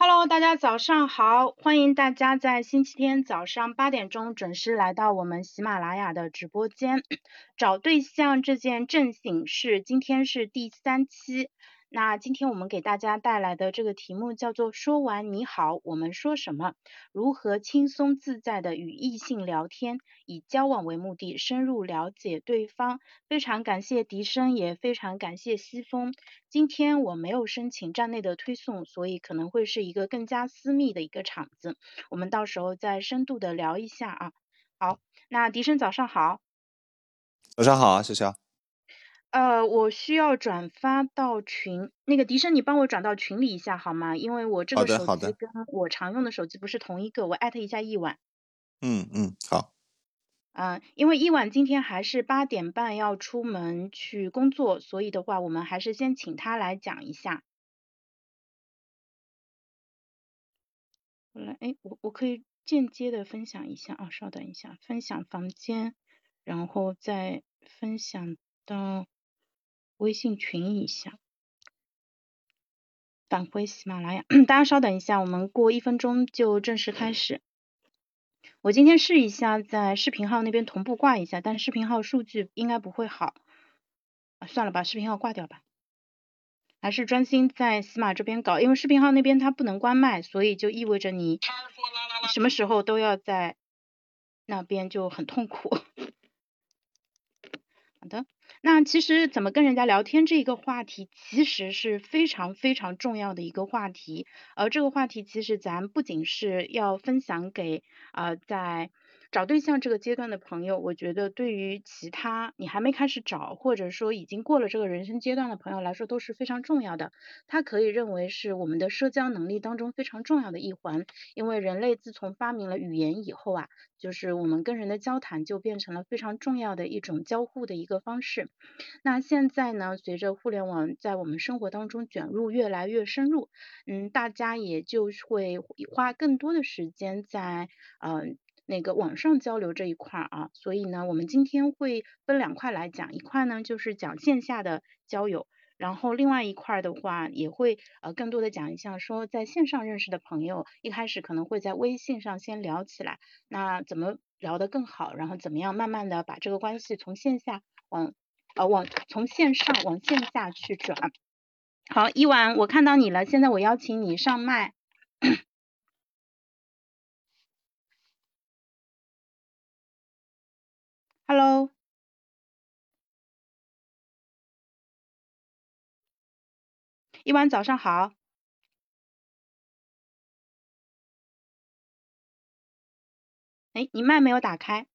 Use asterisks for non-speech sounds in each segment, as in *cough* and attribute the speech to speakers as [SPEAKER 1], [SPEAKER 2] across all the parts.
[SPEAKER 1] Hello，大家早上好，欢迎大家在星期天早上八点钟准时来到我们喜马拉雅的直播间。找对象这件正经事，今天是第三期。那今天我们给大家带来的这个题目叫做“说完你好，我们说什么？如何轻松自在的与异性聊天，以交往为目的，深入了解对方。”非常感谢笛声，也非常感谢西风。今天我没有申请站内的推送，所以可能会是一个更加私密的一个场子。我们到时候再深度的聊一下啊。好，那笛声早上好。
[SPEAKER 2] 早上好啊，潇潇。
[SPEAKER 1] 呃，我需要转发到群，那个迪生，你帮我转到群里一下好吗？因为我这个手机跟我常用的手机不是同一个，我艾特一下一晚。
[SPEAKER 2] 嗯嗯，好。
[SPEAKER 1] 嗯，因为一晚今天还是八点半要出门去工作，所以的话，我们还是先请他来讲一下。我来，哎，我我可以间接的分享一下啊，稍等一下，分享房间，然后再分享到。微信群一下，返回喜马拉雅，*coughs* 大家稍等一下，我们过一分钟就正式开始。我今天试一下在视频号那边同步挂一下，但是视频号数据应该不会好，啊，算了吧，视频号挂掉吧，还是专心在喜马这边搞，因为视频号那边它不能关麦，所以就意味着你什么时候都要在那边就很痛苦。*laughs* 好的。那其实怎么跟人家聊天这一个话题，其实是非常非常重要的一个话题，而这个话题其实咱不仅是要分享给啊在。找对象这个阶段的朋友，我觉得对于其他你还没开始找，或者说已经过了这个人生阶段的朋友来说都是非常重要的。它可以认为是我们的社交能力当中非常重要的一环，因为人类自从发明了语言以后啊，就是我们跟人的交谈就变成了非常重要的一种交互的一个方式。那现在呢，随着互联网在我们生活当中卷入越来越深入，嗯，大家也就会花更多的时间在嗯。那个网上交流这一块啊，所以呢，我们今天会分两块来讲，一块呢就是讲线下的交友，然后另外一块的话也会呃更多的讲一下说在线上认识的朋友，一开始可能会在微信上先聊起来，那怎么聊得更好，然后怎么样慢慢的把这个关系从线下往呃往从线上往线下去转。好，一晚我看到你了，现在我邀请你上麦。Hello，一晚早上好。哎，你麦没有打开。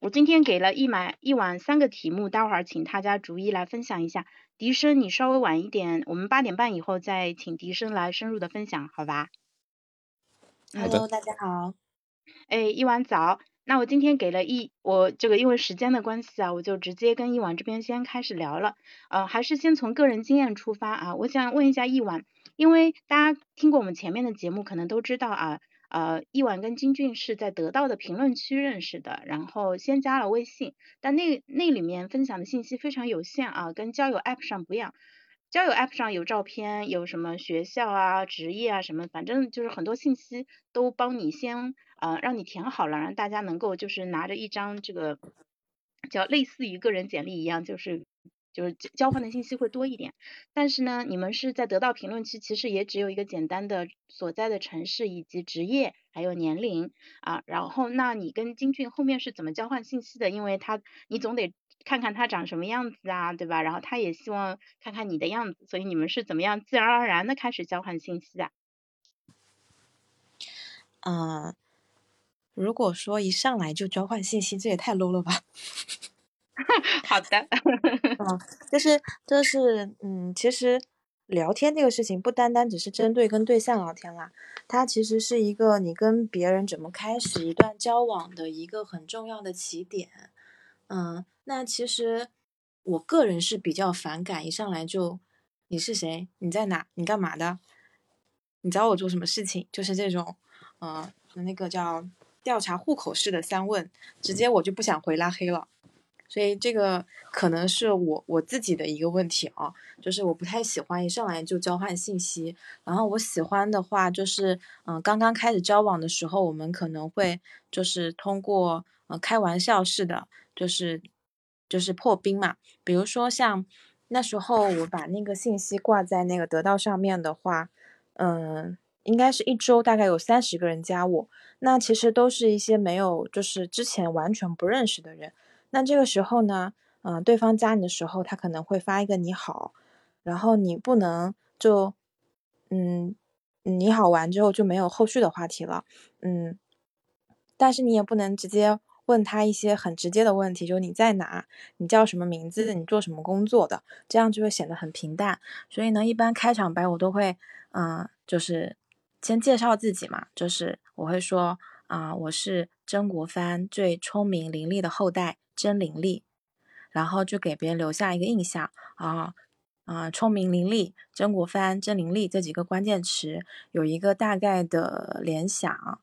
[SPEAKER 1] 我今天给了一晚一晚三个题目，待会儿请大家逐一来分享一下。笛声，你稍微晚一点，我们八点半以后再请笛声来深入的分享，好吧
[SPEAKER 2] ？Hello，
[SPEAKER 3] 大家好。
[SPEAKER 1] 哎，一晚早。那我今天给了一我这个因为时间的关系啊，我就直接跟一晚这边先开始聊了，呃，还是先从个人经验出发啊。我想问一下一晚，因为大家听过我们前面的节目，可能都知道啊，呃，一晚跟金俊是在得到的评论区认识的，然后先加了微信，但那那里面分享的信息非常有限啊，跟交友 app 上不一样。交友 app 上有照片，有什么学校啊、职业啊什么，反正就是很多信息都帮你先呃让你填好了，让大家能够就是拿着一张这个叫类似于个人简历一样，就是就是交换的信息会多一点。但是呢，你们是在得到评论区，其实也只有一个简单的所在的城市以及职业还有年龄啊。然后那你跟金俊后面是怎么交换信息的？因为他你总得。看看他长什么样子啊，对吧？然后他也希望看看你的样子，所以你们是怎么样自然而然的开始交换信息的？
[SPEAKER 3] 嗯，如果说一上来就交换信息，这也太 low 了吧？*laughs*
[SPEAKER 1] 好的。
[SPEAKER 3] 嗯，就是就是，嗯，其实聊天这个事情不单单只是针对跟对象聊天啦，它其实是一个你跟别人怎么开始一段交往的一个很重要的起点。嗯。那其实我个人是比较反感一上来就你是谁？你在哪？你干嘛的？你找我做什么事情？就是这种，嗯，那个叫调查户口式的三问，直接我就不想回拉黑了。所以这个可能是我我自己的一个问题啊，就是我不太喜欢一上来就交换信息。然后我喜欢的话，就是嗯，刚刚开始交往的时候，我们可能会就是通过呃开玩笑式的，就是就是破冰嘛。比如说像那时候我把那个信息挂在那个得到上面的话，嗯，应该是一周大概有三十个人加我，那其实都是一些没有就是之前完全不认识的人。那这个时候呢，嗯，对方加你的时候，他可能会发一个你好，然后你不能就，嗯，你好完之后就没有后续的话题了，嗯，但是你也不能直接问他一些很直接的问题，就你在哪，你叫什么名字，你做什么工作的，这样就会显得很平淡。所以呢，一般开场白我都会，嗯，就是先介绍自己嘛，就是我会说，啊，我是曾国藩最聪明伶俐的后代。曾伶俐，然后就给别人留下一个印象啊啊，聪明伶俐，曾国藩，曾伶俐这几个关键词有一个大概的联想。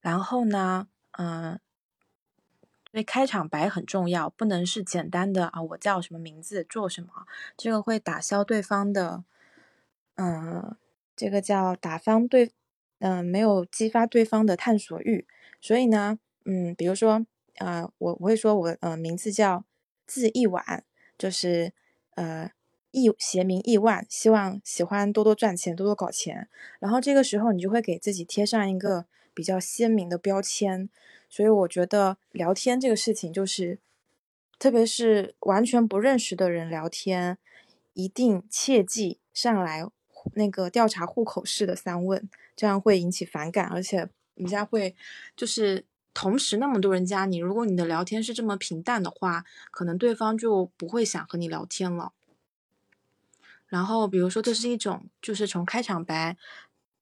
[SPEAKER 3] 然后呢，嗯，所以开场白很重要，不能是简单的啊，我叫什么名字，做什么，这个会打消对方的，嗯，这个叫打方对，嗯，没有激发对方的探索欲。所以呢，嗯，比如说。啊，我我会说，我呃名字叫字一晚，就是呃亿谐名亿万，希望喜欢多多赚钱，多多搞钱。然后这个时候你就会给自己贴上一个比较鲜明的标签。所以我觉得聊天这个事情，就是特别是完全不认识的人聊天，一定切记上来那个调查户口式的三问，这样会引起反感，而且人家会就是。同时那么多人加你，如果你的聊天是这么平淡的话，可能对方就不会想和你聊天了。然后，比如说这是一种，就是从开场白，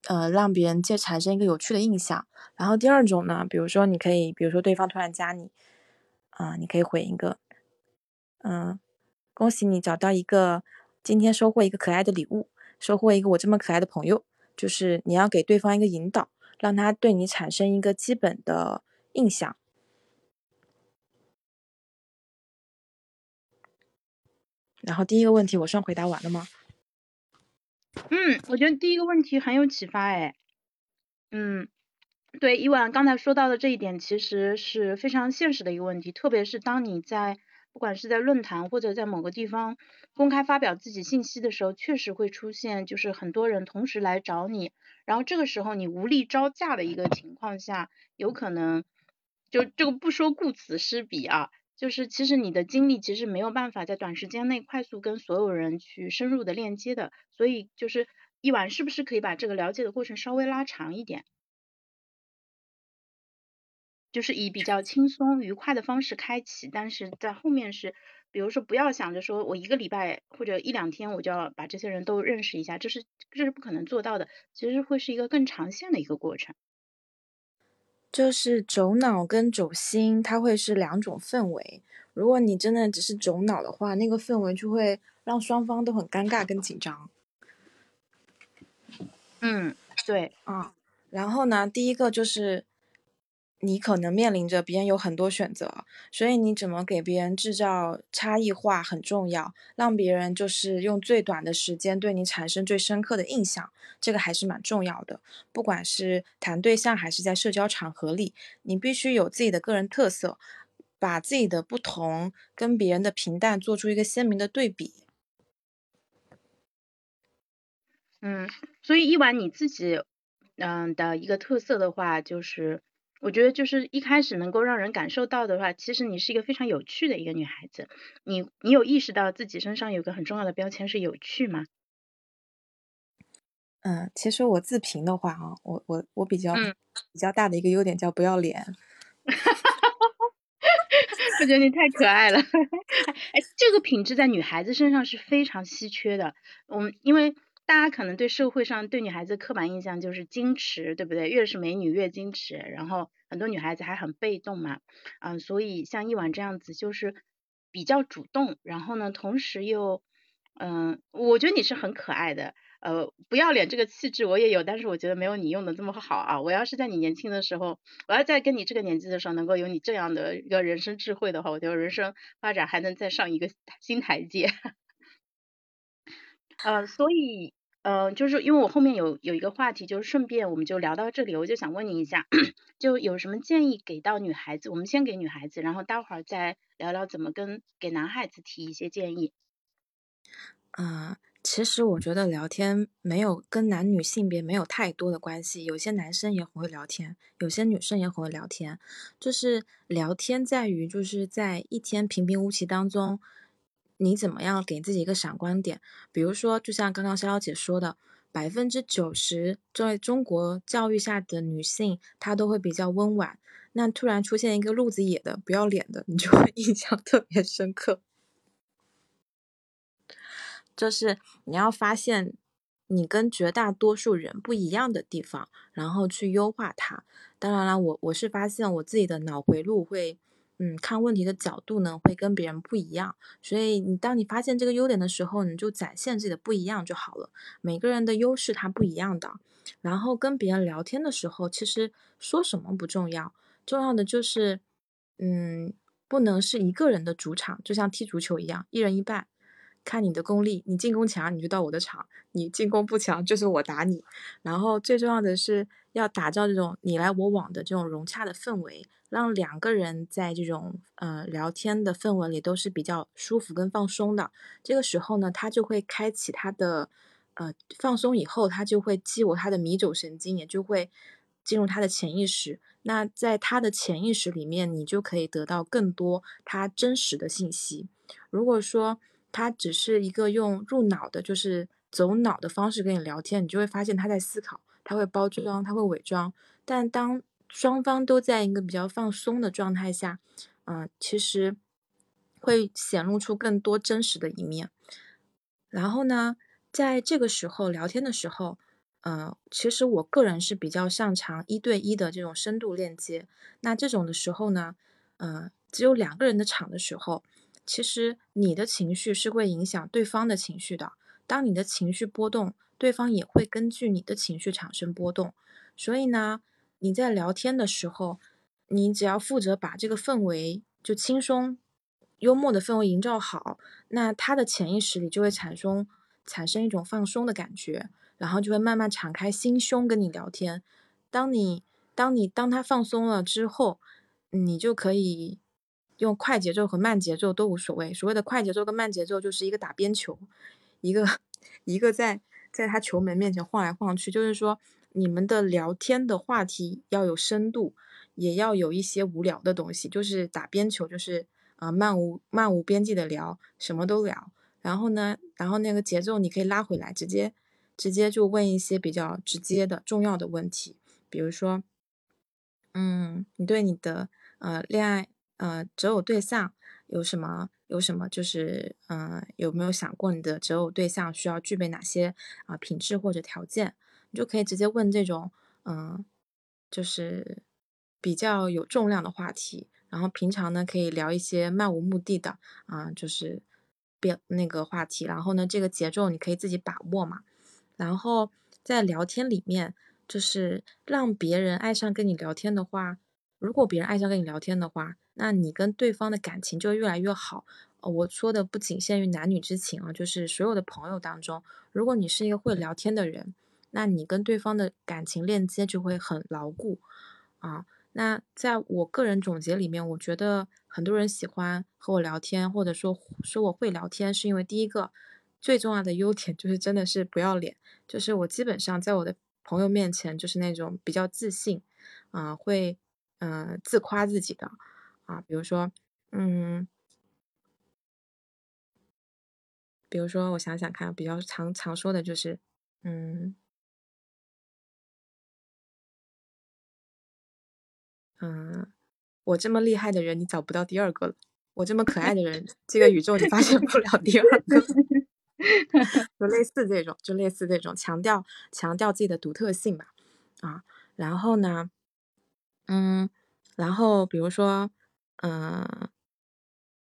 [SPEAKER 3] 呃，让别人就产生一个有趣的印象。然后第二种呢，比如说你可以，比如说对方突然加你，啊，你可以回一个，嗯，恭喜你找到一个，今天收获一个可爱的礼物，收获一个我这么可爱的朋友，就是你要给对方一个引导，让他对你产生一个基本的。印象。然后第一个问题我算回答完了吗？
[SPEAKER 1] 嗯，我觉得第一个问题很有启发哎。嗯，对，伊万刚才说到的这一点其实是非常现实的一个问题，特别是当你在不管是在论坛或者在某个地方公开发表自己信息的时候，确实会出现就是很多人同时来找你，然后这个时候你无力招架的一个情况下，有可能。就这个不说顾此失彼啊，就是其实你的精力其实没有办法在短时间内快速跟所有人去深入的链接的，所以就是一晚是不是可以把这个了解的过程稍微拉长一点，就是以比较轻松愉快的方式开启，但是在后面是，比如说不要想着说我一个礼拜或者一两天我就要把这些人都认识一下，这是这是不可能做到的，其实会是一个更长线的一个过程。
[SPEAKER 3] 就是走脑跟走心，它会是两种氛围。如果你真的只是走脑的话，那个氛围就会让双方都很尴尬跟紧张。
[SPEAKER 1] 嗯，对
[SPEAKER 3] 啊。然后呢，第一个就是。你可能面临着别人有很多选择，所以你怎么给别人制造差异化很重要，让别人就是用最短的时间对你产生最深刻的印象，这个还是蛮重要的。不管是谈对象还是在社交场合里，你必须有自己的个人特色，把自己的不同跟别人的平淡做出一个鲜明的对比。
[SPEAKER 1] 嗯，所以一晚你自己嗯的一个特色的话就是。我觉得就是一开始能够让人感受到的话，其实你是一个非常有趣的一个女孩子。你你有意识到自己身上有个很重要的标签是有趣吗？
[SPEAKER 3] 嗯，其实我自评的话啊，我我我比较比较大的一个优点叫不要脸。*laughs*
[SPEAKER 1] 我觉得你太可爱了。*laughs* 哎，这个品质在女孩子身上是非常稀缺的。我们因为。大家可能对社会上对女孩子刻板印象就是矜持，对不对？越是美女越矜持，然后很多女孩子还很被动嘛，嗯，所以像一晚这样子就是比较主动，然后呢，同时又嗯，我觉得你是很可爱的，呃，不要脸这个气质我也有，但是我觉得没有你用的这么好啊。我要是在你年轻的时候，我要在跟你这个年纪的时候能够有你这样的一个人生智慧的话，我觉得人生发展还能再上一个新台阶。*laughs* 呃，所以。呃，就是因为我后面有有一个话题，就是顺便我们就聊到这里，我就想问你一下，*clears throat* 就有什么建议给到女孩子？我们先给女孩子，然后待会儿再聊聊怎么跟给男孩子提一些建议。
[SPEAKER 3] 啊，其实我觉得聊天没有跟男女性别没有太多的关系，有些男生也很会聊天，有些女生也很会聊天，就是聊天在于就是在一天平平无奇当中。你怎么样给自己一个闪光点？比如说，就像刚刚潇潇姐说的，百分之九十在中国教育下的女性，她都会比较温婉。那突然出现一个路子野的、不要脸的，你就会 *laughs* 印象特别深刻。就是你要发现你跟绝大多数人不一样的地方，然后去优化它。当然了，我我是发现我自己的脑回路会。嗯，看问题的角度呢会跟别人不一样，所以你当你发现这个优点的时候，你就展现自己的不一样就好了。每个人的优势它不一样的，然后跟别人聊天的时候，其实说什么不重要，重要的就是，嗯，不能是一个人的主场，就像踢足球一样，一人一半。看你的功力，你进攻强你就到我的场，你进攻不强就是我打你。然后最重要的是要打造这种你来我往的这种融洽的氛围，让两个人在这种呃聊天的氛围里都是比较舒服跟放松的。这个时候呢，他就会开启他的呃放松以后，他就会激活他的迷走神经，也就会进入他的潜意识。那在他的潜意识里面，你就可以得到更多他真实的信息。如果说，他只是一个用入脑的，就是走脑的方式跟你聊天，你就会发现他在思考，他会包装，他会伪装。但当双方都在一个比较放松的状态下，嗯，其实会显露出更多真实的一面。然后呢，在这个时候聊天的时候，嗯，其实我个人是比较擅长一对一的这种深度链接。那这种的时候呢，嗯，只有两个人的场的时候。其实你的情绪是会影响对方的情绪的。当你的情绪波动，对方也会根据你的情绪产生波动。所以呢，你在聊天的时候，你只要负责把这个氛围就轻松、幽默的氛围营造好，那他的潜意识里就会产生产生一种放松的感觉，然后就会慢慢敞开心胸跟你聊天。当你当你当他放松了之后，你就可以。用快节奏和慢节奏都无所谓。所谓的快节奏跟慢节奏，就是一个打边球，一个一个在在他球门面前晃来晃去。就是说，你们的聊天的话题要有深度，也要有一些无聊的东西。就是打边球，就是啊漫无漫无边际的聊，什么都聊。然后呢，然后那个节奏你可以拉回来，直接直接就问一些比较直接的重要的问题，比如说，嗯，你对你的呃恋爱。呃，择偶对象有什么？有什么？就是，嗯，有没有想过你的择偶对象需要具备哪些啊品质或者条件？你就可以直接问这种，嗯，就是比较有重量的话题。然后平常呢，可以聊一些漫无目的的啊，就是变那个话题。然后呢，这个节奏你可以自己把握嘛。然后在聊天里面，就是让别人爱上跟你聊天的话，如果别人爱上跟你聊天的话。那你跟对方的感情就越来越好。我说的不仅限于男女之情啊，就是所有的朋友当中，如果你是一个会聊天的人，那你跟对方的感情链接就会很牢固啊。那在我个人总结里面，我觉得很多人喜欢和我聊天，或者说说我会聊天，是因为第一个最重要的优点就是真的是不要脸，就是我基本上在我的朋友面前就是那种比较自信啊，会嗯自夸自己的。啊，比如说，嗯，比如说，我想想看，比较常常说的就是，嗯，嗯，我这么厉害的人，你找不到第二个了；我这么可爱的人，这个宇宙你发现不了第二个。就类似这种，就类似这种，强调强调自己的独特性吧。啊，然后呢，嗯，然后比如说。嗯，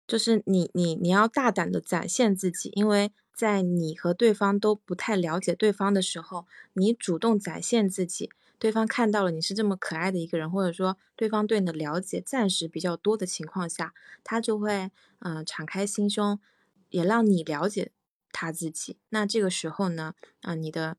[SPEAKER 3] 就是你你你要大胆的展现自己，因为在你和对方都不太了解对方的时候，你主动展现自己，对方看到了你是这么可爱的一个人，或者说对方对你的了解暂时比较多的情况下，他就会嗯、敞开心胸，也让你了解他自己。那这个时候呢，啊、你的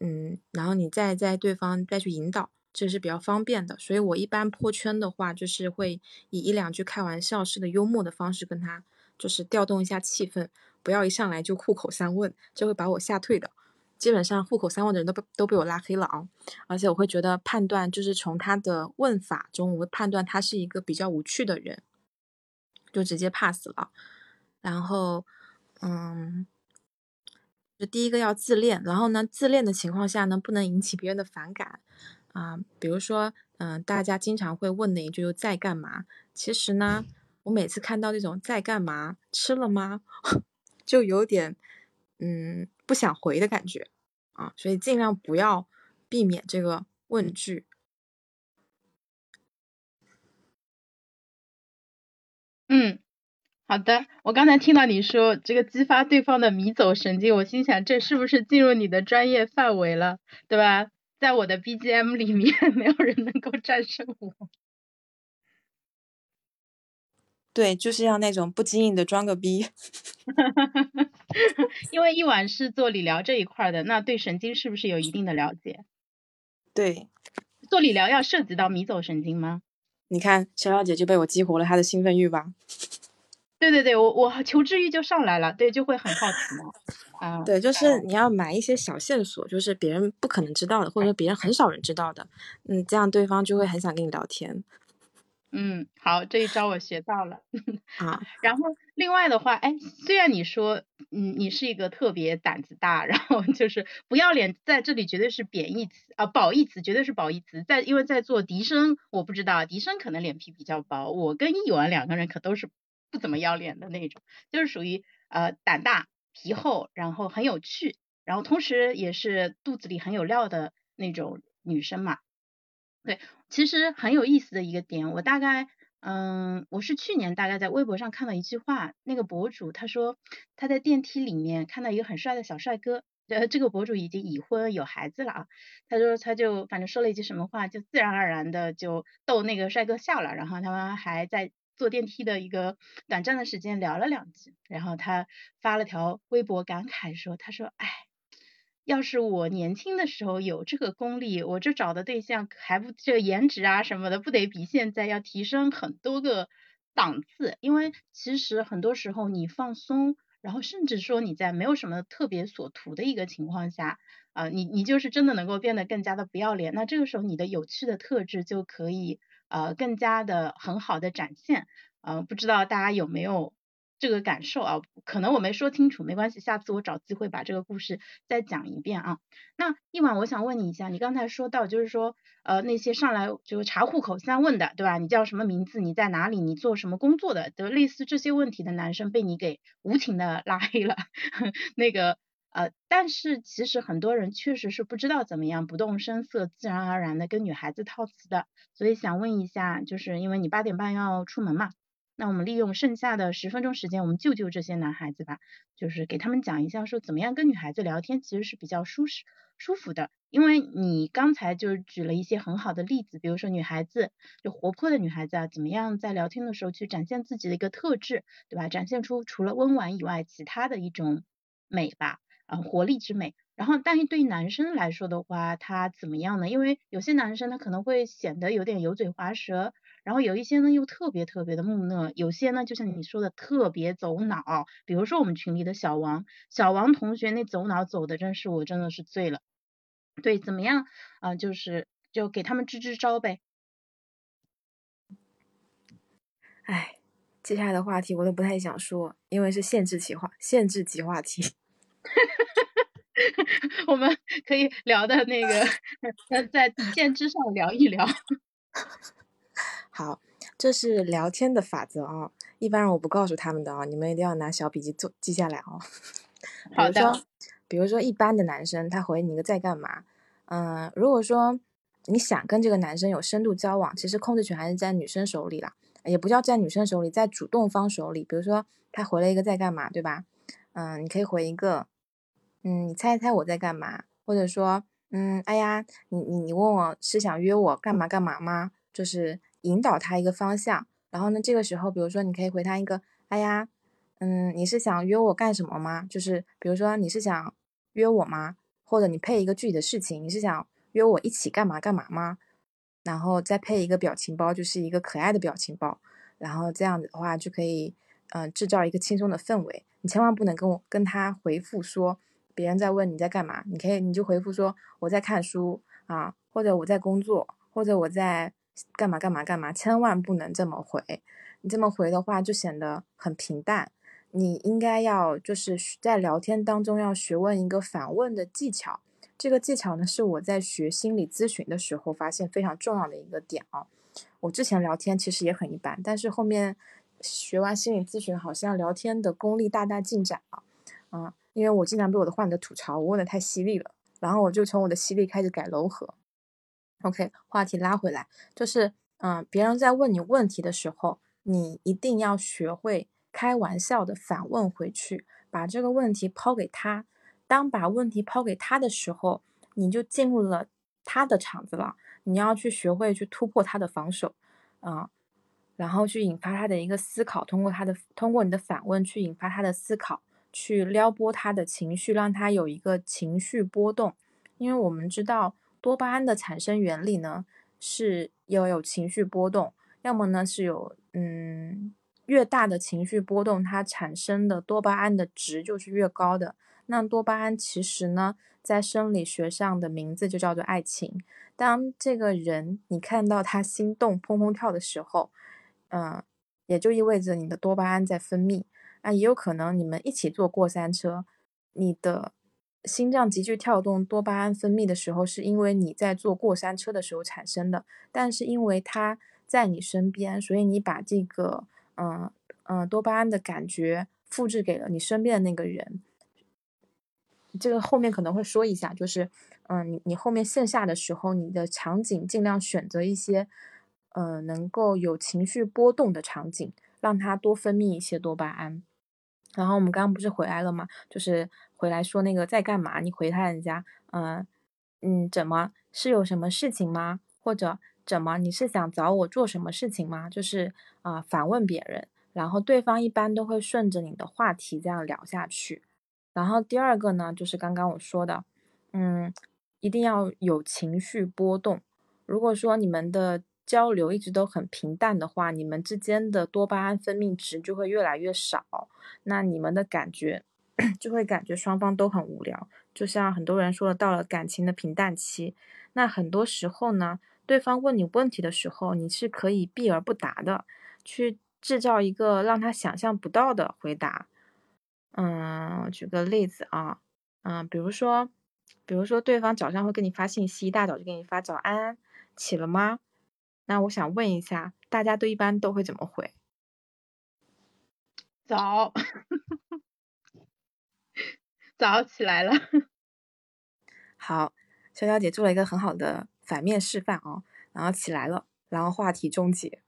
[SPEAKER 3] 嗯，然后你再在对方再去引导，这是比较方便的。所以我一般破圈的话，就是会以一两句开玩笑式的幽默的方式跟他，就是调动一下气氛，不要一上来就户口三问，这会把我吓退的。基本上户口三问的人都被都被我拉黑了啊！而且我会觉得判断就是从他的问法中，我会判断他是一个比较无趣的人，就直接 pass 了。然后，嗯，就第一个要自恋，然后呢，自恋的情况下呢，不能引起别人的反感啊、比如说，嗯、大家经常会问的一句就在干嘛？其实呢，我每次看到这种在干嘛，吃了吗，*laughs* 就有点嗯不想回的感觉啊，所以尽量不要避免这个问句。
[SPEAKER 1] 嗯，好的。我刚才听到你说这个激发对方的迷走神经，我心想这是不是进入你的专业范围了，对吧？在我的 BGM 里面，*laughs* 没有人能够战胜我。
[SPEAKER 3] 对，就是要那种不经意的装个逼。*laughs*
[SPEAKER 1] 因为一晚是做理疗这一块的，那对神经是不是有一定的了解？
[SPEAKER 3] 对，
[SPEAKER 1] 做理疗要涉及到迷走神经吗？
[SPEAKER 3] 你看小小姐就被我激活了她的兴奋欲吧？
[SPEAKER 1] 对对对，我我求知欲就上来了，对，就会很好奇嘛。啊，
[SPEAKER 3] 对，就是你要埋一些小线索，就是别人不可能知道的，或者说别人很少人知道的，嗯，这样对方就会很想跟你聊天
[SPEAKER 1] 嗯，好，这一招我学到了。*laughs*
[SPEAKER 3] 啊。
[SPEAKER 1] 然后另外的话，哎，虽然你说，嗯，你是一个特别胆子大，然后就是不要脸，在这里绝对是贬义词啊，褒义词绝对是褒义词。在因为在做笛声，我不知道笛声可能脸皮比较薄，我跟易文两个人可都是不怎么要脸的那种，就是属于呃胆大皮厚，然后很有趣，然后同时也是肚子里很有料的那种女生嘛。对，其实很有意思的一个点，我大概，嗯，我是去年大概在微博上看到一句话，那个博主他说他在电梯里面看到一个很帅的小帅哥，呃，这个博主已经已婚有孩子了啊，他说他就反正说了一句什么话，就自然而然的就逗那个帅哥笑了，然后他们还在坐电梯的一个短暂的时间聊了两句，然后他发了条微博感慨说，他说，哎。要是我年轻的时候有这个功力，我这找的对象还不这颜值啊什么的，不得比现在要提升很多个档次。因为其实很多时候你放松，然后甚至说你在没有什么特别所图的一个情况下，啊、你你就是真的能够变得更加的不要脸。那这个时候你的有趣的特质就可以呃更加的很好的展现。呃，不知道大家有没有？这个感受啊，可能我没说清楚，没关系，下次我找机会把这个故事再讲一遍啊。那一晚我想问你一下，你刚才说到就是说，呃，那些上来就查户口三问的，对吧？你叫什么名字？你在哪里？你做什么工作的？就类似这些问题的男生被你给无情的拉黑了。*laughs* 那个呃，但是其实很多人确实是不知道怎么样不动声色、自然而然的跟女孩子套词的，所以想问一下，就是因为你八点半要出门嘛。那我们利用剩下的十分钟时间，我们救救这些男孩子吧，就是给他们讲一下，说怎么样跟女孩子聊天其实是比较舒适、舒服的。因为你刚才就举了一些很好的例子，比如说女孩子就活泼的女孩子啊，怎么样在聊天的时候去展现自己的一个特质，对吧？展现出除了温婉以外，其他的一种美吧，啊、活力之美。然后，但是对于男生来说的话，他怎么样呢？因为有些男生他可能会显得有点油嘴滑舌。然后有一些呢又特别特别的木讷，有些呢就像你说的特别走脑，比如说我们群里的小王，小王同学那走脑走的真是我真的是醉了。对，怎么样啊、就是就给他们支支招呗。
[SPEAKER 3] 哎，接下来的话题我都不太想说，因为是限制级话限制级话题。*laughs*
[SPEAKER 1] 我们可以聊的那个在底线之上聊一聊。*laughs*
[SPEAKER 3] 好，这是聊天的法则啊，一般人我不告诉他们的啊，你们一定要拿小笔记做记下来哦。*laughs*
[SPEAKER 1] 好的。
[SPEAKER 3] 比如说，一般的男生他回你一个在干嘛？嗯、呃，如果说你想跟这个男生有深度交往，其实控制权还是在女生手里啦，也不叫在女生手里，在主动方手里。比如说他回了一个在干嘛，对吧？嗯，你可以回一个，嗯，你猜一猜我在干嘛，或者说，嗯，哎呀，你你你问我是想约我干嘛干嘛吗？就是引导他一个方向。然后呢，这个时候，比如说你可以回他一个，哎呀，嗯，你是想约我干什么吗？就是比如说你是想约我吗？或者你配一个具体的事情，你是想约我一起干嘛干嘛吗？然后再配一个表情包，就是一个可爱的表情包。然后这样子的话就可以，嗯，制造一个轻松的氛围。你千万不能跟我跟他回复说别人在问你在干嘛，你可以你就回复说我在看书啊，或者我在工作，或者我在干嘛干嘛干嘛，千万不能这么回。你这么回的话就显得很平淡。你应该要就是在聊天当中要学问一个反问的技巧。这个技巧呢是我在学心理咨询的时候发现非常重要的一个点啊。我之前聊天其实也很一般，但是后面学完心理咨询，好像聊天的功力大大进展了。嗯，因为我经常被我的患者吐槽我问的太犀利了，然后我就从我的犀利开始改柔和。OK，话题拉回来，就是嗯，别人在问你问题的时候，你一定要学会开玩笑的反问回去，把这个问题抛给他。当把问题抛给他的时候，你就进入了他的场子了。你要去学会去突破他的防守，啊，然后去引发他的一个思考，通过他的通过你的反问去引发他的思考，去撩拨他的情绪，让他有一个情绪波动。因为我们知道多巴胺的产生原理呢，是要有情绪波动，要么呢是有嗯越大的情绪波动，它产生的多巴胺的值就是越高的。那多巴胺其实呢，在生理学上的名字就叫做爱情。当这个人你看到他心动砰砰跳的时候，嗯，也就意味着你的多巴胺在分泌。啊，也有可能你们一起坐过山车，你的心脏急剧跳动，多巴胺分泌的时候是因为你在坐过山车的时候产生的。但是因为他在你身边，所以你把这个嗯嗯多巴胺的感觉复制给了你身边的那个人。这个后面可能会说一下，就是，嗯，你你后面线下的时候，你的场景尽量选择一些，呃，能够有情绪波动的场景，让它多分泌一些多巴胺。然后我们刚刚不是回来了吗？就是回来说那个在干嘛？你回他人家，嗯嗯，怎么是有什么事情吗？或者怎么你是想找我做什么事情吗？就是啊，反问别人，然后对方一般都会顺着你的话题这样聊下去。然后第二个呢，就是刚刚我说的，嗯，一定要有情绪波动。如果说你们的交流一直都很平淡的话，你们之间的多巴胺分泌值就会越来越少，那你们的感觉就会感觉双方都很无聊。就像很多人说的，到了感情的平淡期，那很多时候呢，对方问你问题的时候，你是可以避而不答的，去制造一个让他想象不到的回答。嗯，举个例子啊，嗯，比如说，比如说对方早上会给你发信息，一大早就给你发早安，起了吗？那我想问一下，大家都一般都会怎么回？
[SPEAKER 1] 早，*laughs* 早起来了。*laughs*
[SPEAKER 3] 好，潇潇姐做了一个很好的反面示范啊，然后起来了，然后话题终结，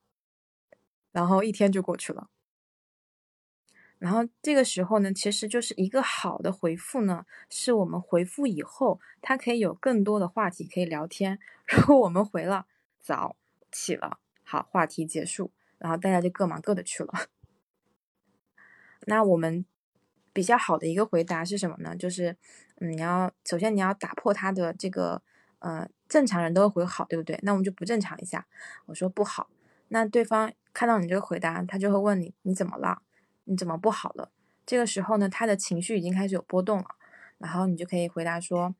[SPEAKER 3] 然后一天就过去了。然后这个时候呢，其实就是一个好的回复呢，是我们回复以后，他可以有更多的话题可以聊天。如果我们回了早起了，好，话题结束，然后大家就各忙各的去了。*laughs* 那我们比较好的一个回答是什么呢？就是，嗯，你要首先你要打破他的这个，呃，正常人都会回好，对不对？那我们就不正常一下，我说不好，那对方看到你这个回答，他就会问你你怎么了？你怎么不好了？这个时候呢，他的情绪已经开始有波动了，然后你就可以回答说：“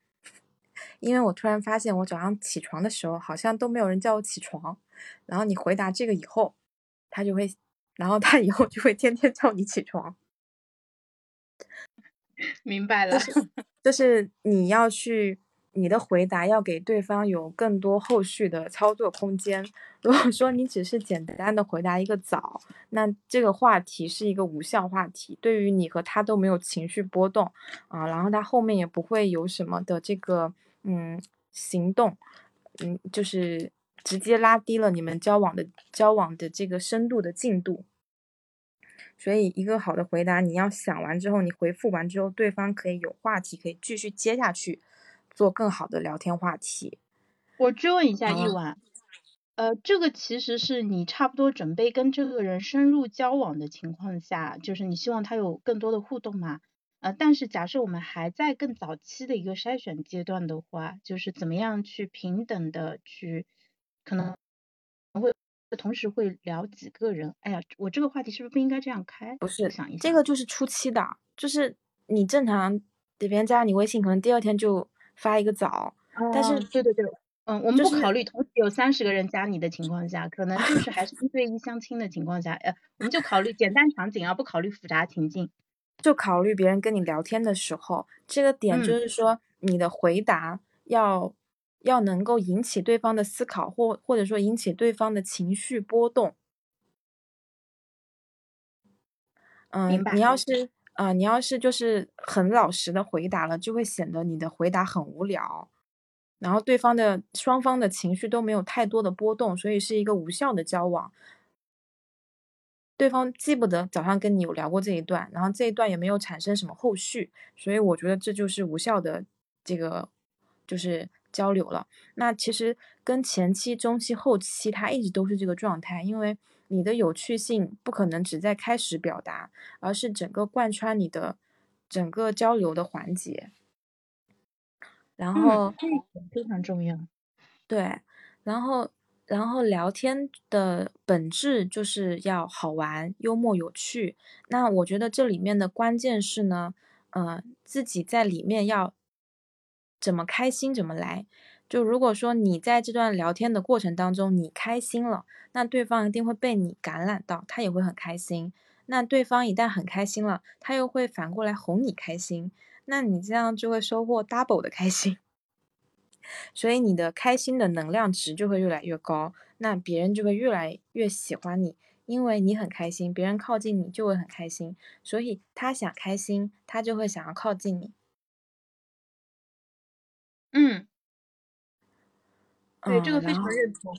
[SPEAKER 3] 因为我突然发现我早上起床的时候好像都没有人叫我起床。”然后你回答这个以后，他就会，然后他以后就会天天叫你起床。*laughs*
[SPEAKER 1] 明白了，
[SPEAKER 3] 就是你要去。你的回答要给对方有更多后续的操作空间。如果说你只是简单的回答一个早，那这个话题是一个无效话题，对于你和他都没有情绪波动啊，然后他后面也不会有什么的这个嗯行动，嗯，就是直接拉低了你们交往的交往的这个深度的进度。所以一个好的回答，你要想完之后，你回复完之后，对方可以有话题可以继续接下去，做更好的聊天话题。
[SPEAKER 1] 我追问一下
[SPEAKER 3] 啊
[SPEAKER 1] 一婉，呃，这个其实是你差不多准备跟这个人深入交往的情况下，就是你希望他有更多的互动嘛？呃，但是假设我们还在更早期的一个筛选阶段的话，就是怎么样去平等的去，可能会同时会聊几个人？哎呀，我这个话题是不是不应该这样开？
[SPEAKER 3] 不是
[SPEAKER 1] 想一下，
[SPEAKER 3] 这个就是初期的，就是你正常别人加你微信，可能第二天就发一个早，但是
[SPEAKER 1] 哦对对对，嗯，我们不考虑同时有三十个人加你的情况下，可能就是还是一对一相亲的情况下，呃，我们就考虑简单场景啊，不考虑复杂情境。
[SPEAKER 3] 就考虑别人跟你聊天的时候，这个点就
[SPEAKER 1] 嗯
[SPEAKER 3] 是说你的回答要要能够引起对方的思考，或或者说引起对方的情绪波动。嗯，你要是呃，你要是就是很老实的回答了，就会显得你的回答很无聊，然后对方的双方的情绪都没有太多的波动，所以是一个无效的交往。对方记不得早上跟你有聊过这一段，然后这一段也没有产生什么后续，所以我觉得这就是无效的这个就是交流了。那其实跟前期、中期、后期它一直都是这个状态，因为你的有趣性不可能只在开始表达，而是整个贯穿你的整个交流的环节。然后
[SPEAKER 1] 非常重要。
[SPEAKER 3] 对，然后然后聊天的本质就是要好玩、幽默、有趣。那我觉得这里面的关键是呢，呃，自己在里面要怎么开心怎么来。就如果说你在这段聊天的过程当中你开心了，那对方一定会被你感染到，他也会很开心。那对方一旦很开心了，他又会反过来哄你开心，那你这样就会收获 double 的开心。所以你的开心的能量值就会越来越高，那别人就会越来越喜欢你，因为你很开心，别人靠近你就会很开心，所以他想开心，他就会想要靠近你。
[SPEAKER 1] 嗯，对，这
[SPEAKER 3] 嗯，
[SPEAKER 1] 个非常认同。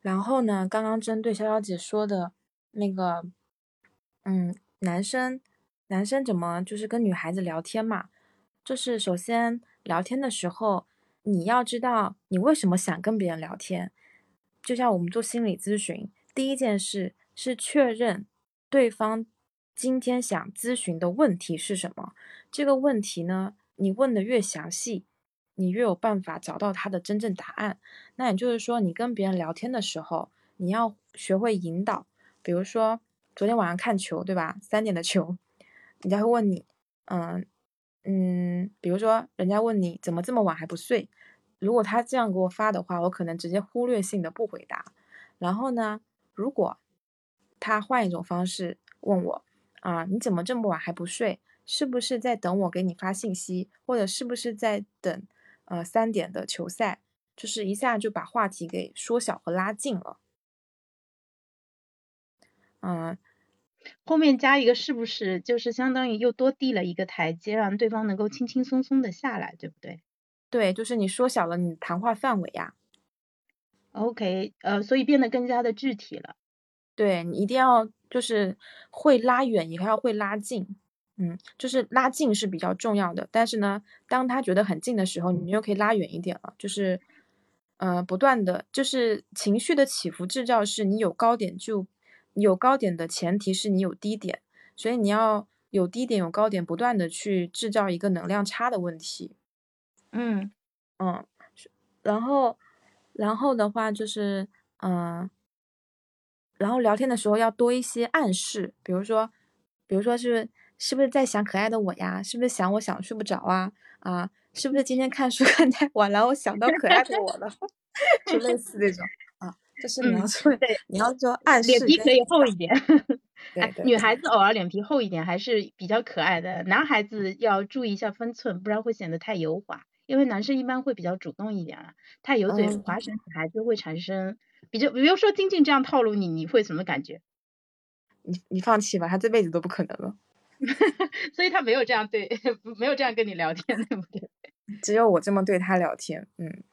[SPEAKER 3] 然后呢，刚刚针对潇潇姐说的那个，嗯，男生男生怎么就是跟女孩子聊天嘛？就是首先聊天的时候，你要知道你为什么想跟别人聊天。就像我们做心理咨询，第一件事是确认对方今天想咨询的问题是什么。这个问题呢，你问的越详细，你越有办法找到他的真正答案。那也就是说，你跟别人聊天的时候，你要学会引导。比如说，昨天晚上看球，对吧？三点的球，人家会问你，嗯嗯，比如说人家问你怎么这么晚还不睡，如果他这样给我发的话，我可能直接忽略性的不回答。然后呢，如果他换一种方式问我，啊，你怎么这么晚还不睡？是不是在等我给你发信息，或者是不是在等呃三点的球赛？就是一下就把话题给缩小和拉近了。嗯，
[SPEAKER 1] 后面加一个是不是就是相当于又多递了一个台阶，让对方能够轻轻松松的下来，对不对
[SPEAKER 3] 对，就是你缩小了你谈话范围呀。
[SPEAKER 1] ？OK，呃，所以变得更加的具体了。
[SPEAKER 3] 对你一定要就是会拉远，也要会拉近。嗯，就是拉近是比较重要的，但是呢，当他觉得很近的时候，你又可以拉远一点了。就是，呃，不断的，就是情绪的起伏制造是你有高点就有高点的前提是你有低点，所以你要有低点有高点，不断的去制造一个能量差的问题。
[SPEAKER 1] 嗯
[SPEAKER 3] 嗯，然后，然后的话就是，嗯、然后聊天的时候要多一些暗示，比如说，比如说是是不是在想可爱的我呀？是不是想我想睡不着啊？啊，是不是今天看书看太晚，了，我想到可爱的我了？*laughs* 就类似这种啊，就是你要
[SPEAKER 1] 嗯，
[SPEAKER 3] 做，
[SPEAKER 1] 对，
[SPEAKER 3] 你要做暗示
[SPEAKER 1] 脸皮可以厚一点。*laughs* 哎，女孩子偶尔脸皮厚一点还是比较可爱的，男孩子要注意一下分寸，不然会显得太油滑。因为男生一般会比较主动一点啊，太油嘴
[SPEAKER 3] 嗯
[SPEAKER 1] 滑舌，女孩子会产生比较，比如说静静这样套路你，你会什么感觉？
[SPEAKER 3] 你你放弃吧，他这辈子都不可能了。*laughs*
[SPEAKER 1] 所以他没有这样对，*laughs* 没有这样跟你聊天，对不对
[SPEAKER 3] 只有我这么对他聊天，嗯。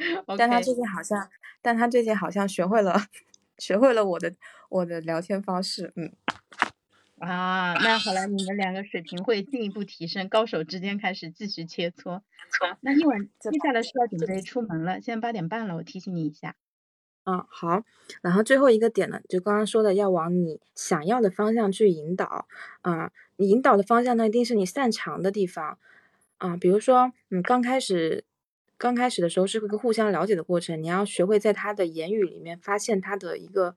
[SPEAKER 3] *laughs* 但他最近好像，但他最近好像学会了 *laughs* 学会了我的我的聊天方式，嗯。
[SPEAKER 1] 啊，那好了，你们两个水平会进一步提升，高手之间开始继续切磋。那一晚接下来是要准备出门了，现在八点半了，我提醒你一下。
[SPEAKER 3] 嗯，好。然后最后一个点呢，就刚刚说的，要往你想要的方向去引导啊。你引导的方向呢，一定是你擅长的地方啊。比如说，你刚开始刚开始的时候是一个互相了解的过程，你要学会在他的言语里面发现他的一个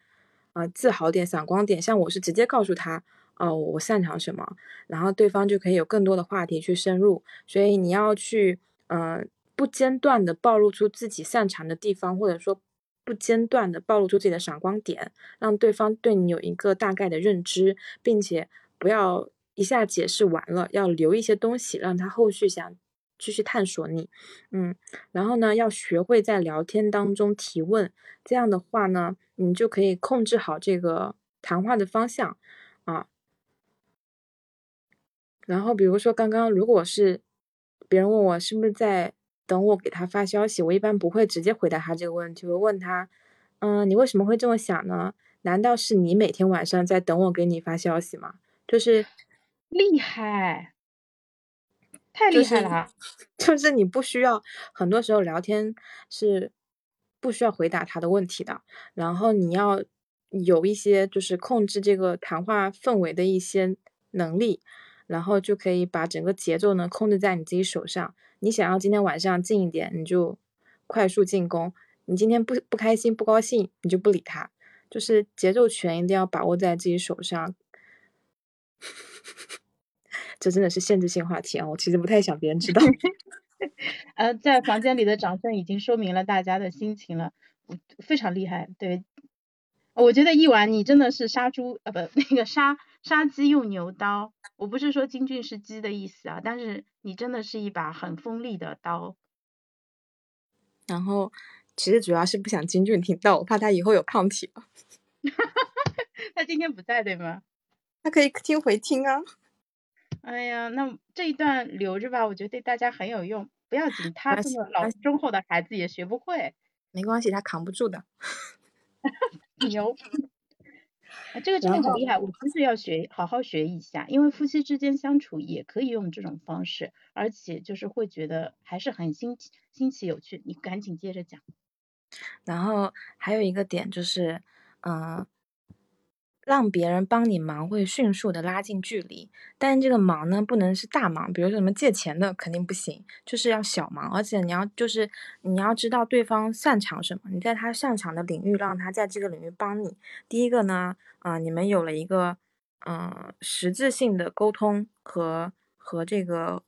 [SPEAKER 3] 呃自豪点、闪光点。像我是直接告诉他。哦，我擅长什么，然后对方就可以有更多的话题去深入。所以你要去，呃，不间断的暴露出自己擅长的地方，或者说不间断的暴露出自己的闪光点，让对方对你有一个大概的认知，并且不要一下解释完了，要留一些东西让他后续想继续探索你。嗯，然后呢，要学会在聊天当中提问，这样的话呢，你就可以控制好这个谈话的方向啊。然后，比如说刚刚，如果是别人问我是不是在等我给他发消息，我一般不会直接回答他这个问题，我问他，嗯，你为什么会这么想呢？难道是你每天晚上在等我给你发消息吗？就是
[SPEAKER 1] 厉害，太厉害了，*laughs*
[SPEAKER 3] 就是你不需要，很多时候聊天是不需要回答他的问题的，然后你要有一些就是控制这个谈话氛围的一些能力。然后就可以把整个节奏呢控制在你自己手上。你想要今天晚上近一点，你就快速进攻；你今天不不开心、不高兴，你就不理他。就是节奏权一定要把握在自己手上。这真的是限制性话题啊！我其实不太想别人知道。*laughs*
[SPEAKER 1] 呃，在房间里的掌声已经说明了大家的心情了，非常厉害。对，我觉得一晚你真的是杀猪啊，不，那个杀杀鸡用牛刀。我不是说金俊是鸡的意思啊，但是你真的是一把很锋利的刀。
[SPEAKER 3] 然后其实主要是不想金俊听到，我怕他以后有抗体了。*laughs*
[SPEAKER 1] 他今天不在对吗？
[SPEAKER 3] 他可以听回听啊。
[SPEAKER 1] 哎呀，那这一段留着吧，我觉得对大家很有用。不要紧，他这么老忠厚的孩子也学不会。*laughs*
[SPEAKER 3] 没关系，他扛不住的。*laughs*
[SPEAKER 1] 牛。这个真的很厉害，我其实要学，好好学一下，因为夫妻之间相处也可以用这种方式，而且就是会觉得还是很新奇、新奇有趣。你赶紧接着讲。
[SPEAKER 3] 然后还有一个点就是，嗯。让别人帮你忙会迅速的拉近距离，但是这个忙呢不能是大忙，比如说什么借钱的肯定不行，就是要小忙，而且你要就是你要知道对方擅长什么，你在他擅长的领域让他在这个领域帮你。第一个呢，啊，你们有了一个嗯实质性的沟通和和这个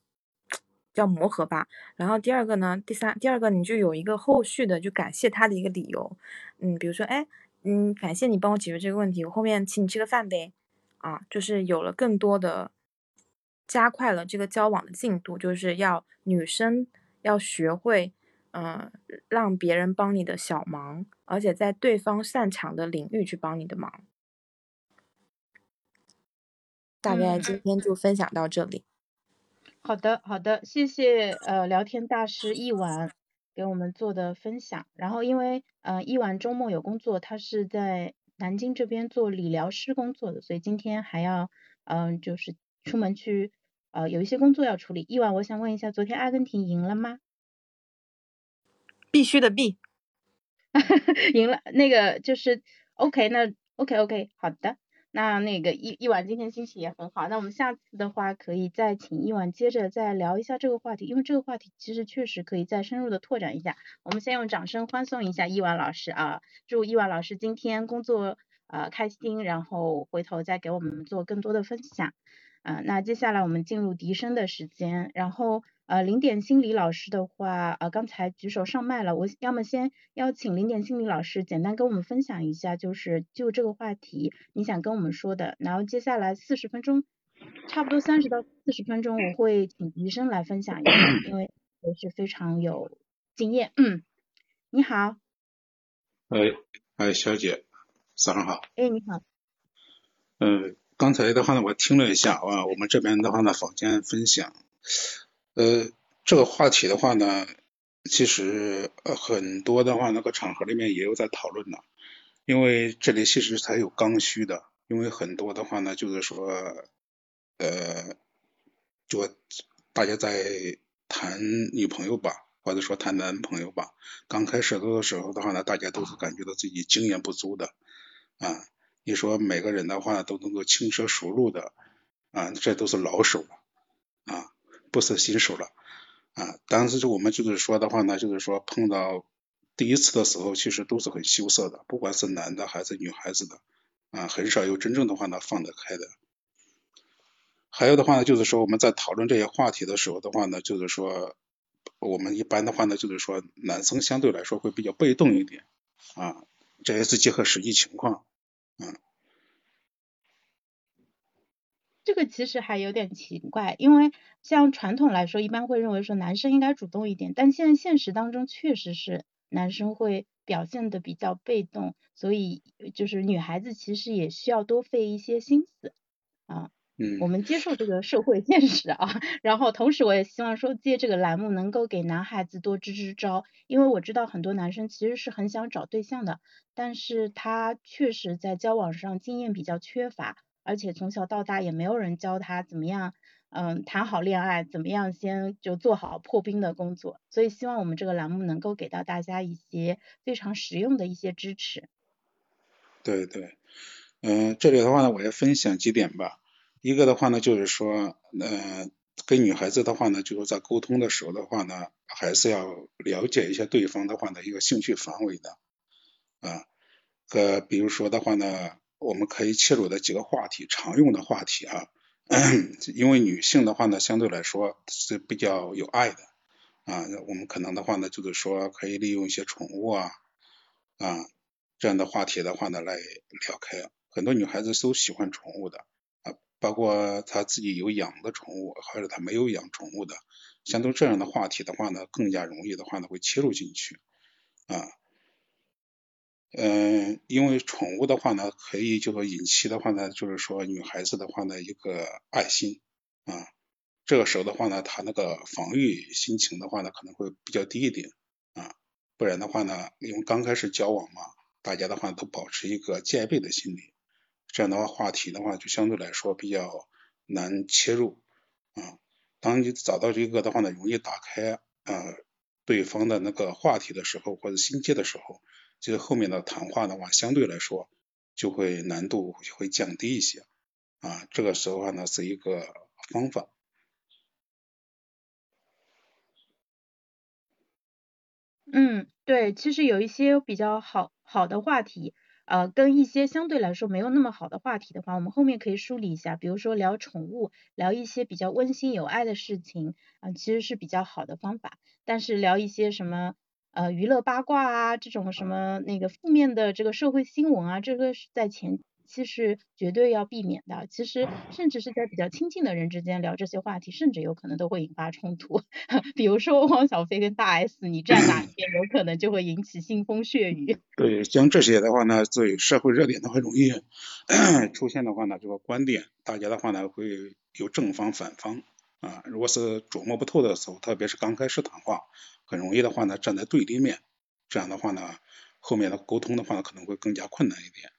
[SPEAKER 3] 叫磨合吧。然后第二个呢，第三第二个你就有一个后续的就感谢他的一个理由，嗯，比如说哎。嗯，感谢你帮我解决这个问题，我后面请你吃个饭呗。啊，就是有了更多的，加快了这个交往的进度，就是要女生要学会，嗯，让别人帮你的小忙，而且在对方擅长的领域去帮你的忙。大概今天就分享到这里。
[SPEAKER 1] 好的，好的，谢谢呃，聊天大师一晚。给我们做的分享，然后因为呃一晚周末有工作，他是在南京这边做理疗师工作的，所以今天还要嗯就是出门去呃有一些工作要处理。一晚我想问一下，昨天阿根廷赢了吗？
[SPEAKER 3] 必须的必，*laughs*
[SPEAKER 1] 赢了那个就是 OK 那 OK OK 好的。那那个一一晚今天心情也很好，那我们下次的话可以再请一晚接着再聊一下这个话题，因为这个话题其实确实可以再深入的拓展一下。我们先用掌声欢送一下一晚老师啊，祝一晚老师今天工作呃开心，然后回头再给我们做更多的分享。嗯，那接下来我们进入笛声的时间，然后。呃，零点心理老师的话，呃，刚才举手上麦了，我要么先邀请零点心理老师简单跟我们分享一下，就是就这个话题你想跟我们说的，然后接下来四十分钟，差不多三十到四十分钟，我会请医生来分享一下，因为也是非常有经验。嗯，你好。
[SPEAKER 4] 哎哎，小姐，早上好。
[SPEAKER 1] 哎，你好。
[SPEAKER 4] 嗯，刚才的话呢，我听了一下啊，我们这边的话呢，坊间分享。呃，这个话题的话呢，其实呃很多的话，那个场合里面也有在讨论的。因为这里其实才有刚需的，因为很多的话呢，就是说，呃，就大家在谈女朋友吧，或者说谈男朋友吧，刚开始的时候的话呢，大家都是感觉到自己经验不足的啊。你说每个人的话都能够轻车熟路的啊，这都是老手了，不是新手了啊。当时我们就是说的话呢，就是说碰到第一次的时候，其实都是很羞涩的，不管是男的还是女孩子的啊，很少有真正的话呢放得开的。还有的话呢，就是说我们在讨论这些话题的时候的话呢，就是说我们一般的话呢，就是说男生相对来说会比较被动一点啊，这也是结合实际情况。嗯，
[SPEAKER 1] 这个其实还有点奇怪，因为像传统来说，一般会认为说男生应该主动一点，但现在现实当中确实是男生会表现的比较被动，所以就是女孩子其实也需要多费一些心思啊。
[SPEAKER 4] 嗯，
[SPEAKER 1] 我们接受这个社会现实啊，然后同时我也希望说借这个栏目能够给男孩子多支支招，因为我知道很多男生其实是很想找对象的，但是他确实在交往上经验比较缺乏，而且从小到大也没有人教他怎么样，嗯，谈好恋爱，怎么样先就做好破冰的工作，所以希望我们这个栏目能够给到大家一些非常实用的一些支持。
[SPEAKER 4] 对对，嗯，这里的话呢，我也分享几点吧。一个的话呢，就是说，呃，跟女孩子的话呢，就是在沟通的时候的话呢，还是要了解一下对方的话呢一个兴趣范围的，啊，呃，比如说的话呢，我们可以切入的几个话题，常用的话题啊，*clears throat* 因为女性的话呢，相对来说是比较有爱的，啊，我们可能的话呢，就是说可以利用一些宠物啊，啊，这样的话题的话呢来聊开，很多女孩子都喜欢宠物的啊。包括她自己有养的宠物，或者她没有养宠物的，像都这样的话题的话呢，更加容易的话呢会切入进去啊，嗯，因为宠物的话呢，可以就说引起的话呢，就是说女孩子的话呢一个爱心啊，这个时候的话呢，她那个防御心情的话呢可能会比较低一点啊，不然的话呢，因为刚开始交往嘛，大家的话都保持一个戒备的心理。这样的话，话题的话就相对来说比较难切入啊。当你找到这个的话呢，容易打开啊对方的那个话题的时候，或者心结的时候，就后面的谈话的话，相对来说就会难度会降低一些啊。这个时候话呢，是一个方法。
[SPEAKER 1] 嗯，对，其实有一些比较好好的话题。呃，跟一些相对来说没有那么好的话题的话，我们后面可以梳理一下，比如说聊宠物，聊一些比较温馨有爱的事情，啊，其实是比较好的方法。但是聊一些什么呃娱乐八卦啊，这种什么那个负面的这个社会新闻啊，这个是在前。期是绝对要避免的。其实甚至是在比较亲近的人之间聊这些话题，甚至有可能都会引发冲突。*laughs* 比如说汪小菲跟大 S，你站哪一边，有可能就会引起腥风血雨。
[SPEAKER 4] 对，像这些的话呢，对社会热点的话，容易 *coughs* 出现的话呢，这个观点，大家的话呢会有正方反方啊。如果是琢磨不透的时候，特别是刚开始谈话，很容易的话呢站在对立面，这样的话呢，后面的沟通的话呢可能会更加困难一点。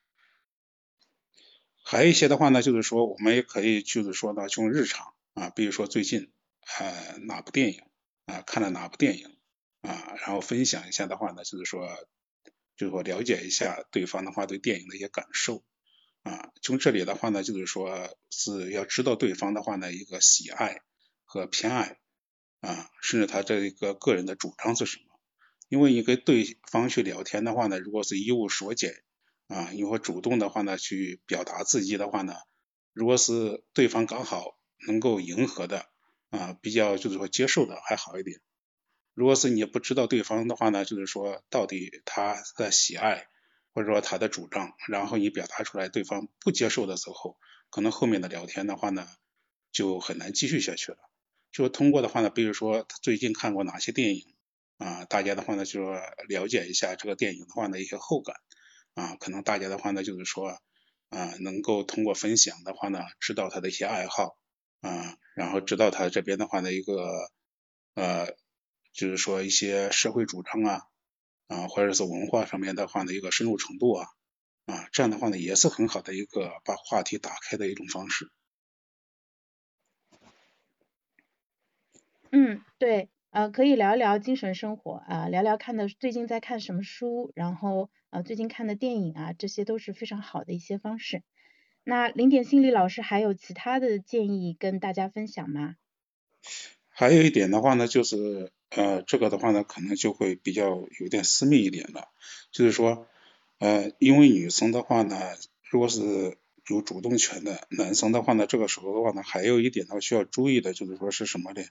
[SPEAKER 4] 还有一些的话呢，就是说我们也可以就是说呢，用日常啊，比如说最近呃哪部电影啊看了哪部电影啊，然后分享一下的话呢，就是说就是说了解一下对方的话对电影的一些感受啊，从这里的话呢，就是说是要知道对方的话呢一个喜爱和偏爱啊，甚至他这一个个人的主张是什么，因为你跟对方去聊天的话呢，如果是一无所解。啊，你会主动的话呢，去表达自己的话呢，如果是对方刚好能够迎合的啊，比较就是说接受的还好一点。如果是你不知道对方的话呢，就是说到底他的喜爱或者说他的主张，然后你表达出来，对方不接受的时候，可能后面的聊天的话呢，就很难继续下去了。就通过的话呢，比如说他最近看过哪些电影啊，大家的话呢就说了解一下这个电影的话呢一些后感。啊，可能大家的话呢，就是说，啊，能够通过分享的话呢，知道他的一些爱好，啊，然后知道他这边的话的一个，呃，就是说一些社会主张啊，啊，或者是文化上面的话的一个深入程度啊，啊，这样的话呢，也是很好的一个把话题打开的一种方式。
[SPEAKER 1] 嗯，对，呃，可以聊一聊精神生活啊，聊聊看的最近在看什么书，然后呃最近看的电影啊，这些都是非常好的一些方式。那零点心理老师还有其他的建议跟大家分享吗？
[SPEAKER 4] 还有一点的话呢，就是呃这个的话呢，可能就会比较有点私密一点了，就是说呃因为女生的话呢，如果是有主动权的，男生的话呢，这个时候的话呢，还有一点呢需要注意的，就是说是什么呢？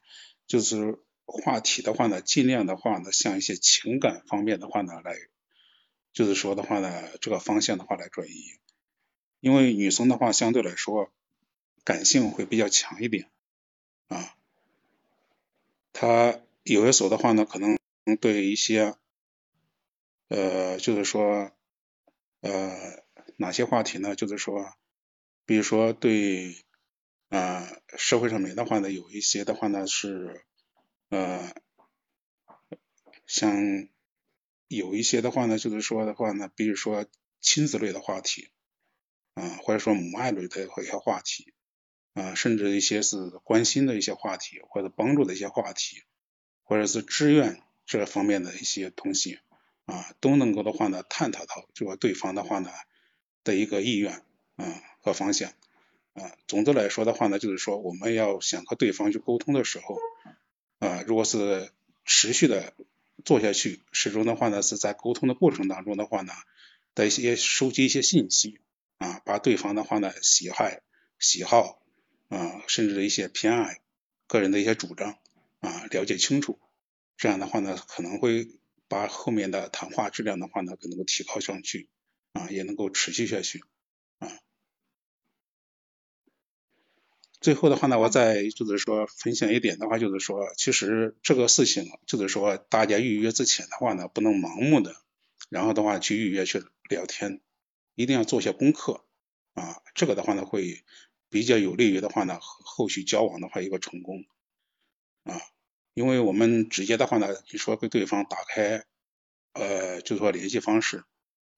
[SPEAKER 4] 就是话题的话呢，尽量的话呢，向一些情感方面的话呢来，就是说的话呢，这个方向的话来转移。因为女生的话相对来说感性会比较强一点啊，她有的时候的话呢，可能对一些呃，就是说呃哪些话题呢？就是说，比如说对啊社会上面的话呢，有一些的话呢是呃像有一些的话呢，就是说的话呢，比如说亲子类的话题。啊，或者说母爱类的一些话题，啊，甚至一些是关心的一些话题，或者帮助的一些话题，或者是志愿这方面的一些东西，啊，都能够的话呢，探讨到就说对方的话呢的一个意愿，啊和方向，啊，总的来说的话呢，就是说我们要想和对方去沟通的时候，啊，如果是持续的做下去，始终的话呢是在沟通的过程当中的话呢的一些收集一些信息。啊，把对方的话呢，喜爱、喜好啊，甚至一些偏爱、个人的一些主张啊，了解清楚，这样的话呢，可能会把后面的谈话质量的话呢，可能够提高上去啊，也能够持续下去啊。最后的话呢，我再就是说分享一点的话，就是说，其实这个事情就是说，大家预约之前的话呢，不能盲目的，然后的话去预约去聊天。一定要做些功课啊，这个的话呢会比较有利于的话呢后续交往的话一个成功啊，因为我们直接的话呢，你说跟对方打开呃，就说联系方式，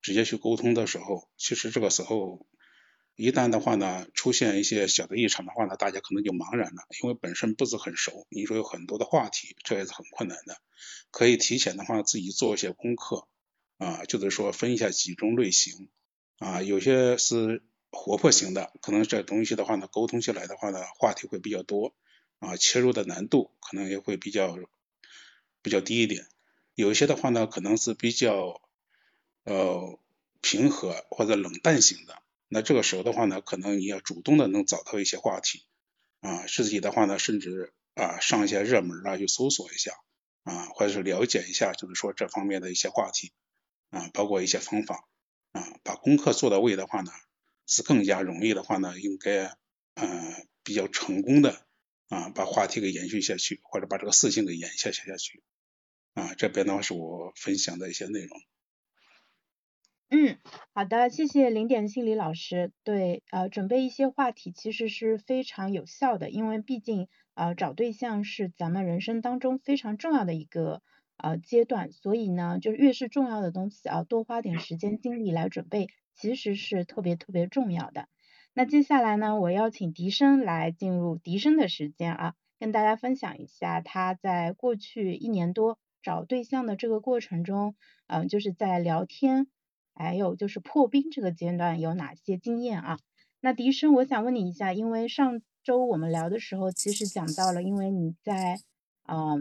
[SPEAKER 4] 直接去沟通的时候，其实这个时候一旦的话呢出现一些小的异常的话呢，大家可能就茫然了，因为本身不是很熟，你说有很多的话题，这也是很困难的，可以提前的话自己做一些功课啊，就是说分一下几种类型。啊，有些是活泼型的，可能这东西的话呢，沟通起来的话呢，话题会比较多，啊，切入的难度可能也会比较比较低一点。有一些的话呢，可能是比较呃平和或者冷淡型的，那这个时候的话呢，可能你要主动的能找到一些话题，啊，自己的话呢，甚至啊上一些热门啊去搜索一下，啊，或者是了解一下，就是说这方面的一些话题，啊，包括一些方法。啊，把功课做到位的话呢，是更加容易的话呢，应该呃比较成功的啊，把话题给延续下去，或者把这个事情给延下下去啊。这边的话是我分享的一些内容。
[SPEAKER 1] 嗯，好的，谢谢零点心理老师。对，呃，准备一些话题其实是非常有效的，因为毕竟呃找对象是咱们人生当中非常重要的一个。呃，阶段，所以呢，就是越是重要的东西啊，多花点时间精力来准备，其实是特别特别重要的。那接下来呢，我邀请笛声来进入笛声的时间啊，跟大家分享一下他在过去一年多找对象的这个过程中，嗯，就是在聊天，还有就是破冰这个阶段有哪些经验啊？那笛声，我想问你一下，因为上周我们聊的时候，其实讲到了，因为你在。啊，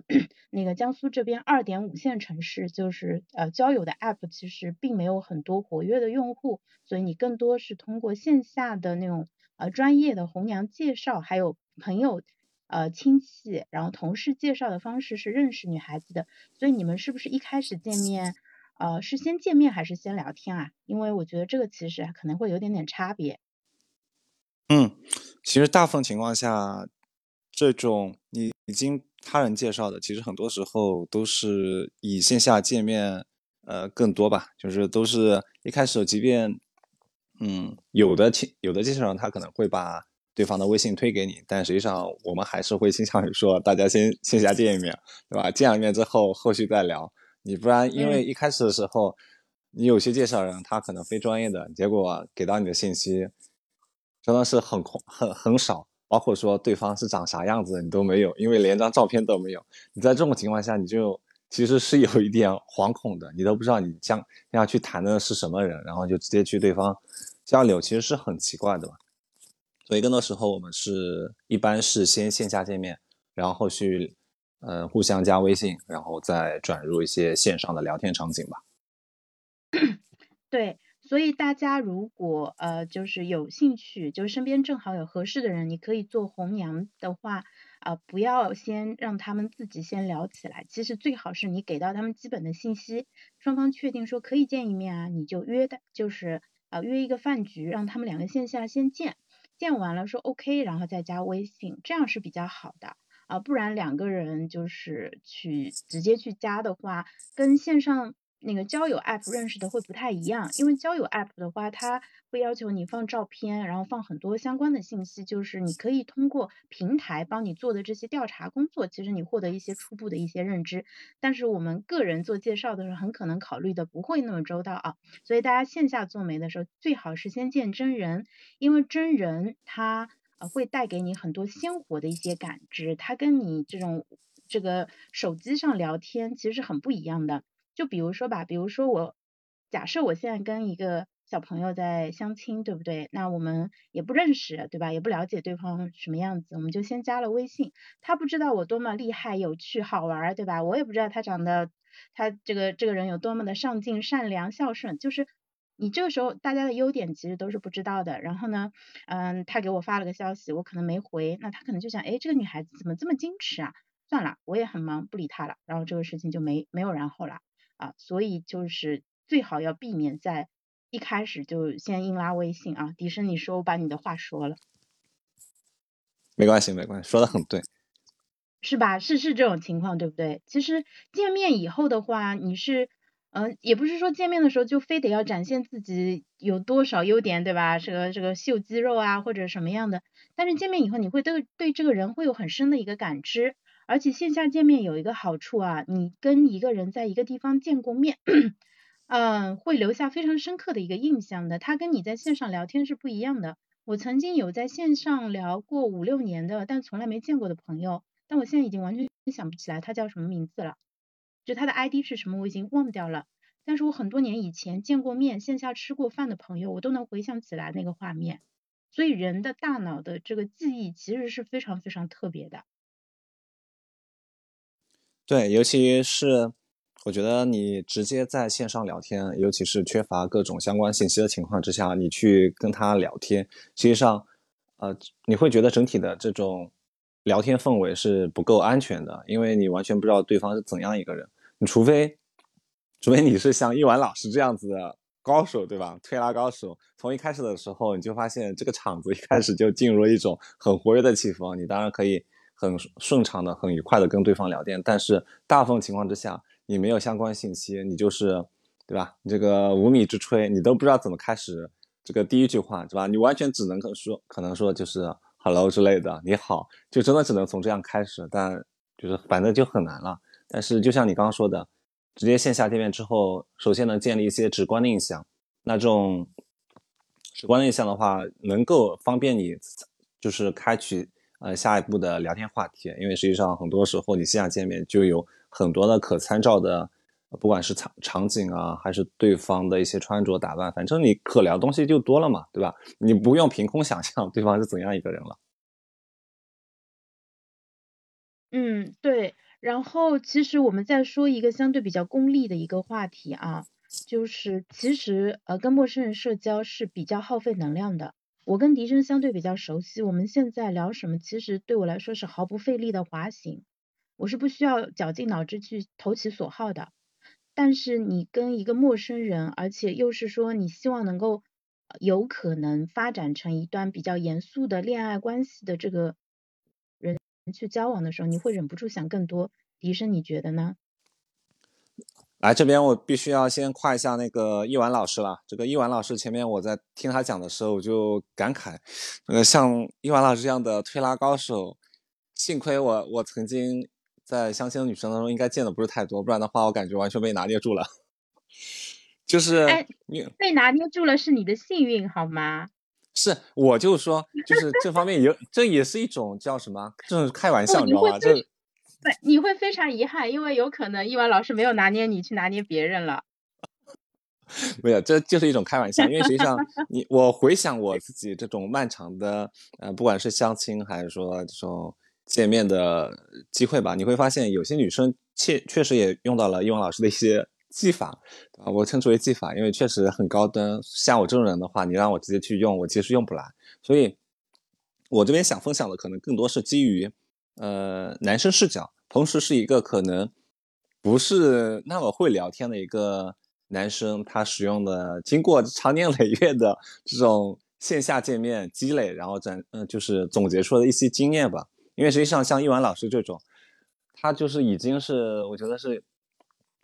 [SPEAKER 1] 那个江苏这边二点五线城市，就是呃交友的 app 其实并没有很多活跃的用户，所以你更多是通过线下的那种呃专业的红娘介绍，还有朋友呃亲戚，然后同事介绍的方式是认识女孩子的。所以你们是不是一开始见面呃是先见面还是先聊天啊？因为我觉得这个其实可能会有点点差别。
[SPEAKER 2] 嗯，其实大部分情况下，这种你经。他人介绍的，其实很多时候都是以线下见面，呃，更多吧。就是都是一开始，即便，嗯，有的亲有的介绍人他可能会把对方的微信推给你，但实际上我们还是会倾向于说，大家先线下见一面，对吧？见了面之后，后续再聊。你不然，因为一开始的时候，你有些介绍人他可能非专业的，结果给到你的信息真的是很空很很少，包括说对方是长啥样子你都没有，因为连张照片都没有。你在这种情况下，你就其实是有一点惶恐的，你都不知道你将要去谈的是什么人，然后就直接去对方交流，其实是很奇怪的吧。所以更多时候我们是一般是先线下见面，然后后续呃互相加微信，然后再转入一些线上的聊天场景吧。
[SPEAKER 1] 对，所以大家如果呃就是有兴趣，就是身边正好有合适的人，你可以做红娘的话，啊不要先让他们自己先聊起来，其实最好是你给到他们基本的信息，双方确定说可以见一面啊，你就约的，就是啊约一个饭局，让他们两个线下先见，见完了说 OK，然后再加微信，这样是比较好的啊，不然两个人就是去直接去加的话，跟线上。那个交友 app 认识的会不太一样，因为交友 app 的话，它会要求你放照片，然后放很多相关的信息，就是你可以通过平台帮你做的这些调查工作，其实你获得一些初步的一些认知。但是我们个人做介绍的时候，很可能考虑的不会那么周到啊，所以大家线下做媒的时候，最好是先见真人，因为真人他呃会带给你很多鲜活的一些感知，他跟你这种这个手机上聊天其实是很不一样的。就比如说吧，比如说我假设我现在跟一个小朋友在相亲，对不对？那我们也不认识，对吧？也不了解对方什么样子，我们就先加了微信。他不知道我多么厉害、有趣、好玩，对吧？我也不知道他长得，他这个这个人有多么的上进、善良、孝顺。就是你这个时候大家的优点其实都是不知道的。然后呢，嗯，他给我发了个消息，我可能没回，那他可能就想，哎，这个女孩子怎么这么矜持啊？算了，我也很忙，不理他了。然后这个事情就没没有然后了。啊，所以就是最好要避免在一开始就先硬拉微信啊。迪生，你说我把你的话说了，
[SPEAKER 2] 没关系，没关系，说的很对，
[SPEAKER 1] 是吧？是是这种情况，对不对？其实见面以后的话，你是，嗯，也不是说见面的时候就非得要展现自己有多少优点，对吧？这个这个秀肌肉啊，或者什么样的。但是见面以后，你会对对这个人会有很深的一个感知。而且线下见面有一个好处啊，你跟一个人在一个地方见过面，嗯，*clears throat* 会留下非常深刻的一个印象的。他跟你在线上聊天是不一样的。我曾经有在线上聊过五六年的，但从来没见过的朋友，但我现在已经完全想不起来他叫什么名字了，就他的 ID 是什么我已经忘掉了。但是我很多年以前见过面，线下吃过饭的朋友，我都能回想起来那个画面。所以人的大脑的这个记忆其实是非常非常特别的。
[SPEAKER 2] 对，尤其是我觉得你直接在线上聊天，尤其是缺乏各种相关信息的情况之下，你去跟他聊天，实际上，呃，你会觉得整体的这种聊天氛围是不够安全的，因为你完全不知道对方是怎样一个人。你除非，除非你是像一完老师这样子的高手，对吧？推拉高手，从一开始的时候你就发现这个场子一开始就进入了一种很活跃的气氛，你当然可以。很顺畅的、很愉快的跟对方聊天，但是大部分情况之下，你没有相关信息，你就是，对吧？你这个无米之炊，你都不知道怎么开始这个第一句话，是吧？你完全只能说，可能说就是 “hello” 之类的，你好，就真的只能从这样开始，但就是反正就很难了。但是就像你刚刚说的，直接线下见面之后，首先能建立一些直观的印象，那这种直观的印象的话，能够方便你就是开启。呃，下一步的聊天话题，因为实际上很多时候你线下见面就有很多的可参照的，不管是场场景啊，还是对方的一些穿着打扮，反正你可聊东西就多了嘛，对吧？你不用凭空想象对方是怎样一个人了。
[SPEAKER 1] 嗯，对。然后其实我们再说一个相对比较功利的一个话题啊，就是其实呃跟陌生人社交是比较耗费能量的。我跟笛声相对比较熟悉，我们现在聊什么，其实对我来说是毫不费力的滑行，我是不需要绞尽脑汁去投其所好的。但是你跟一个陌生人，而且又是说你希望能够有可能发展成一段比较严肃的恋爱关系的这个人去交往的时候，你会忍不住想更多。笛声，你觉得呢？
[SPEAKER 2] 来这边，我必须要先夸一下那个一丸老师了。这个一丸老师前面我在听他讲的时候，我就感慨，那个像一丸老师这样的推拉高手，幸亏我我曾经在相亲的女生当中应该见的不是太多，不然的话我感觉完全被拿捏住了。*laughs* 就是
[SPEAKER 1] 哎
[SPEAKER 2] 你
[SPEAKER 1] 被拿捏住了是你的幸运好吗？
[SPEAKER 2] 是，我就说，就是这方面有，这也是一种叫什么？这是开玩
[SPEAKER 1] 不
[SPEAKER 2] 笑，*laughs* 你知道吗？
[SPEAKER 1] 你会非
[SPEAKER 2] 这
[SPEAKER 1] 对，你会非常遗憾，因为有可能一婉老师没有拿捏你，去拿捏别人了。*laughs*
[SPEAKER 2] 没有，这就是一种开玩笑。因为实际上，*laughs* 你我回想我自己这种漫长的，呃，不管是相亲还是说这种见面的机会吧，你会发现有些女生确确实也用到了英文老师的一些技法，啊，我称之为技法，因为确实很高端。像我这种人的话，你让我直接去用，我其实用不来。所以，我这边想分享的可能更多是基于呃男生视角，同时是一个可能不是那么会聊天的一个。男生他使用的经过长年累月的这种线下见面积累，然后展嗯就是总结出的一些经验吧。因为实际上像一婉老师这种，他就是已经是我觉得是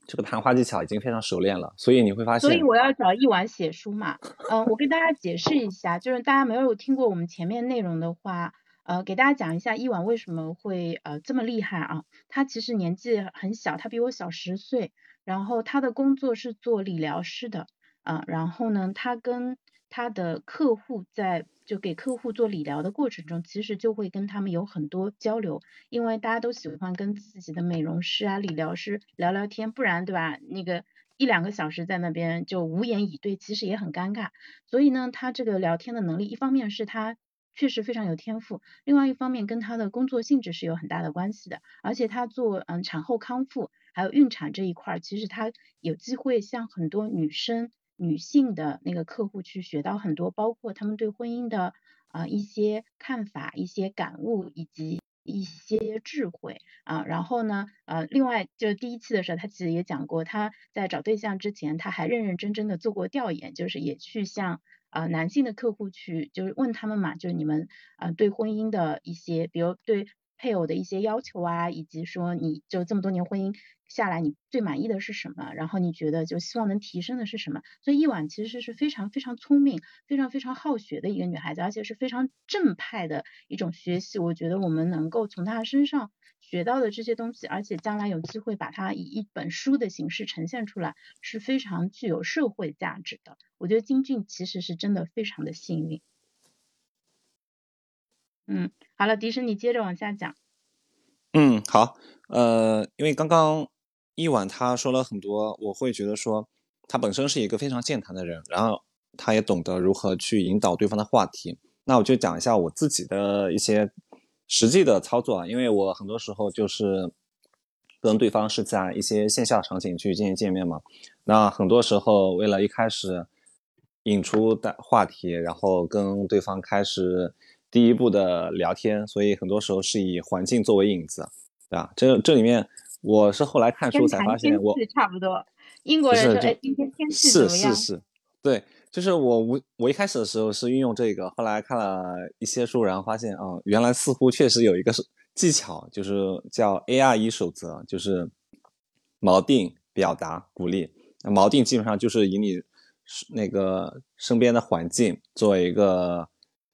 [SPEAKER 2] 这个谈话技巧已经非常熟练了，所以你会发现，
[SPEAKER 1] 所以我要找一婉写书嘛。嗯，我跟大家解释一下，就是大家没有听过我们前面内容的话，呃，给大家讲一下一婉为什么会呃这么厉害啊？他其实年纪很小，他比我小十岁。然后他的工作是做理疗师的，啊，然后呢，他跟他的客户在就给客户做理疗的过程中，其实就会跟他们有很多交流，因为大家都喜欢跟自己的美容师啊、理疗师聊聊天，不然对吧？那个一两个小时在那边就无言以对，其实也很尴尬。所以呢，他这个聊天的能力，一方面是他确实非常有天赋，另外一方面跟他的工作性质是有很大的关系的，而且他做嗯产后康复。还有孕产这一块，其实他有机会向很多女生、女性的那个客户去学到很多，包括他们对婚姻的啊一些看法、一些感悟以及一些智慧啊。然后呢，呃，另外就第一期的时候，他其实也讲过，他在找对象之前，他还认认真真的做过调研，就是也去向啊男性的客户去，就是问他们嘛，就是你们啊对婚姻的一些，比如对配偶的一些要求啊，以及说你就这么多年婚姻。下来你最满意的是什么？然后你觉得就希望能提升的是什么？所以一婉其实是非常非常聪明、非常非常好学的一个女孩子，而且是非常正派的一种学习。我觉得我们能够从她身上学到的这些东西，而且将来有机会把它以一本书的形式呈现出来，是非常具有社会价值的。我觉得金俊其实是真的非常的幸运。嗯，好了，迪生你接着往下讲。
[SPEAKER 2] 嗯，好，呃，因为刚刚。一晚他说了很多，我会觉得说他本身是一个非常健谈的人，然后他也懂得如何去引导对方的话题。那我就讲一下我自己的一些实际的操作啊，因为我很多时候就是跟对方是在一些线下场景去进行见面嘛。那很多时候为了一开始引出的话题，然后跟对方开始第一步的聊天，所以很多时候是以环境作为引子，对吧？这这里面。我是后来看书才发现，我
[SPEAKER 1] 差不多。英国人说：“哎，今天天气
[SPEAKER 2] 怎么样？”是是是，对，就是我我我一开始的时候是运用这个，后来看了一些书，然后发现啊，原来似乎确实有一个技巧，就是叫 A R E 守则，就是锚定、表达、鼓励。锚定基本上就是以你那个身边的环境作为一个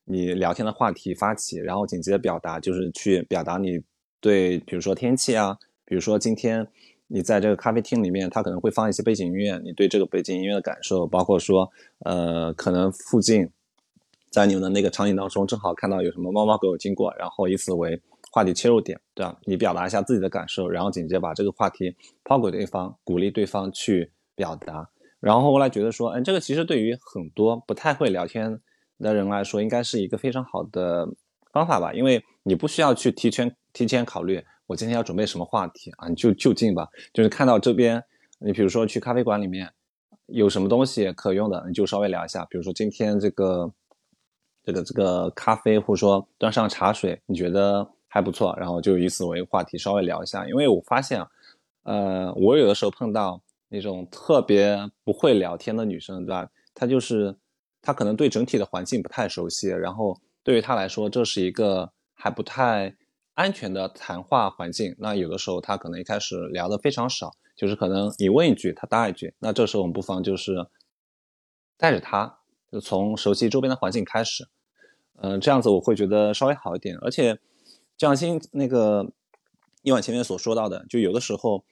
[SPEAKER 2] 你聊天的话题发起，然后紧接着表达就是去表达你对，比如说天气啊。比如说，今天你在这个咖啡厅里面，他可能会放一些背景音乐，你对这个背景音乐的感受，包括说，呃，可能附近在你们的那个场景当中，正好看到有什么猫猫狗狗经过，然后以此为话题切入点，对吧？你表达一下自己的感受，然后紧接着把这个话题抛给对方，鼓励对方去表达。然后后来觉得说，嗯，这个其实对于很多不太会聊天的人来说，应该是一个非常好的方法吧，因为你不需要去提前提前考虑。我今天要准备什么话题啊？你就就近吧，就是看到这边，你比如说去咖啡馆里面有什么东西可用的，你就稍微聊一下。比如说今天这个这个这个咖啡，或者说端上茶水，你觉得还不错，然后就以此为话题稍微聊一下。因为我发现，呃，我有的时候碰到那种特别不会聊天的女生，对吧？她就是她可能对整体的环境不太熟悉，然后对于她来说，这是一个还不太。安全的谈话环境，那有的时候他可能一开始聊的非常少，就是可能你问一句，他答一句，那这时候我们不妨就是带着他，就从熟悉周边的环境开始，嗯，这样子我会觉得稍微好一点。而且，就像新那个一晚前面所说到的，就有的时候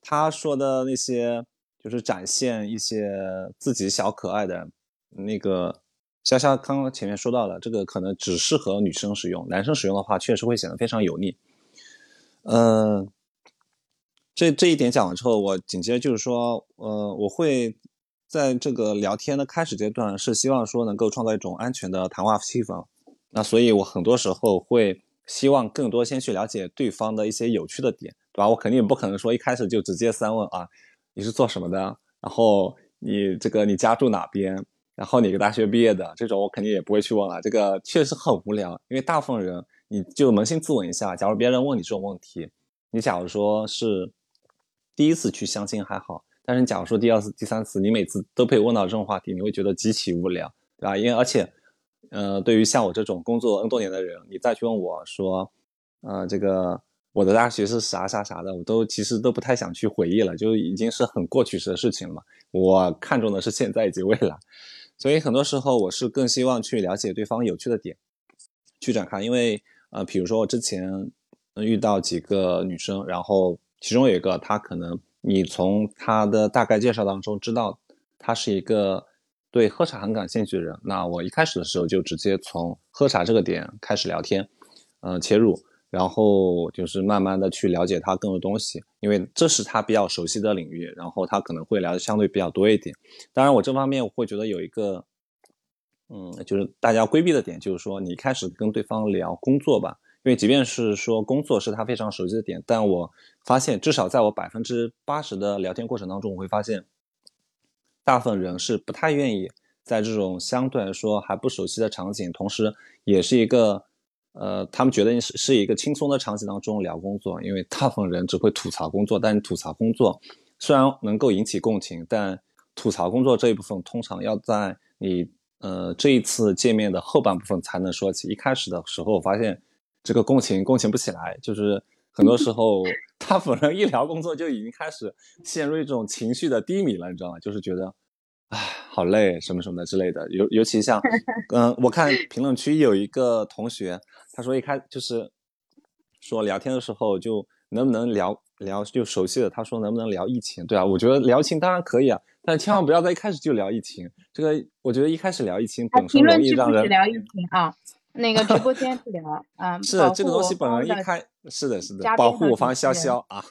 [SPEAKER 2] 他说的那些就是展现一些自己小可爱的那个。潇潇刚刚前面说到了，这个可能只适合女生使用，男生使用的话确实会显得非常油腻。嗯，这这一点讲完之后，我紧接着就是说，呃，我会在这个聊天的开始阶段是希望说能够创造一种安全的谈话气氛。那所以，我很多时候会希望更多先去了解对方的一些有趣的点，对吧？我肯定不可能说一开始就直接三问啊，你是做什么的？然后你这个你家住哪边？然后哪个大学毕业的这种，我肯定也不会去问了。这个确实很无聊，因为大部分人你就扪心自问一下，假如别人问你这种问题，你假如说是第一次去相亲还好，但是你假如说第二次、第三次，你每次都被问到这种话题，你会觉得极其无聊，对吧？因为而且，呃，对于像我这种工作 N 多年的人，你再去问我说，呃，这个我的大学是啥啥啥的，我都其实都不太想去回忆了，就已经是很过去式的事情了嘛。我看重的是现在以及未来。所以很多时候我是更希望去了解对方有趣的点，去展开。因为呃，比如说我之前遇到几个女生，然后其中有一个她可能你从她的大概介绍当中知道她是一个对喝茶很感兴趣的人。那我一开始的时候就直接从喝茶这个点开始聊天，嗯，切入。然后就是慢慢的去了解他更多东西，因为这是他比较熟悉的领域，然后他可能会聊的相对比较多一点。当然，我这方面我会觉得有一个，嗯，就是大家规避的点，就是说你开始跟对方聊工作吧，因为即便是说工作是他非常熟悉的点，但我发现至少在我百分之八十的聊天过程当中，我会发现，大部分人是不太愿意在这种相对来说还不熟悉的场景，同时也是一个。呃，他们觉得是是一个轻松的场景当中聊工作，因为大部分人只会吐槽工作，但吐槽工作虽然能够引起共情，但吐槽工作这一部分通常要在你呃这一次见面的后半部分才能说起。一开始的时候，我发现这个共情共情不起来，就是很多时候 *laughs* 大部分人一聊工作就已经开始陷入一种情绪的低迷了，你知道吗？就是觉得。唉，好累，什么什么的之类的，尤尤其像，*laughs* 嗯，我看评论区有一个同学，他说一开就是说聊天的时候就能不能聊聊就熟悉的，他说能不能聊疫情？对啊，我觉得聊疫情当然可以啊，但千万不要在一开始就聊疫情。这个我觉得一开始聊疫情本身容易让人
[SPEAKER 1] 聊疫情啊，那个直播间不聊啊，*laughs*
[SPEAKER 2] 是这个东西本来一开是的是的，保护我方潇潇啊。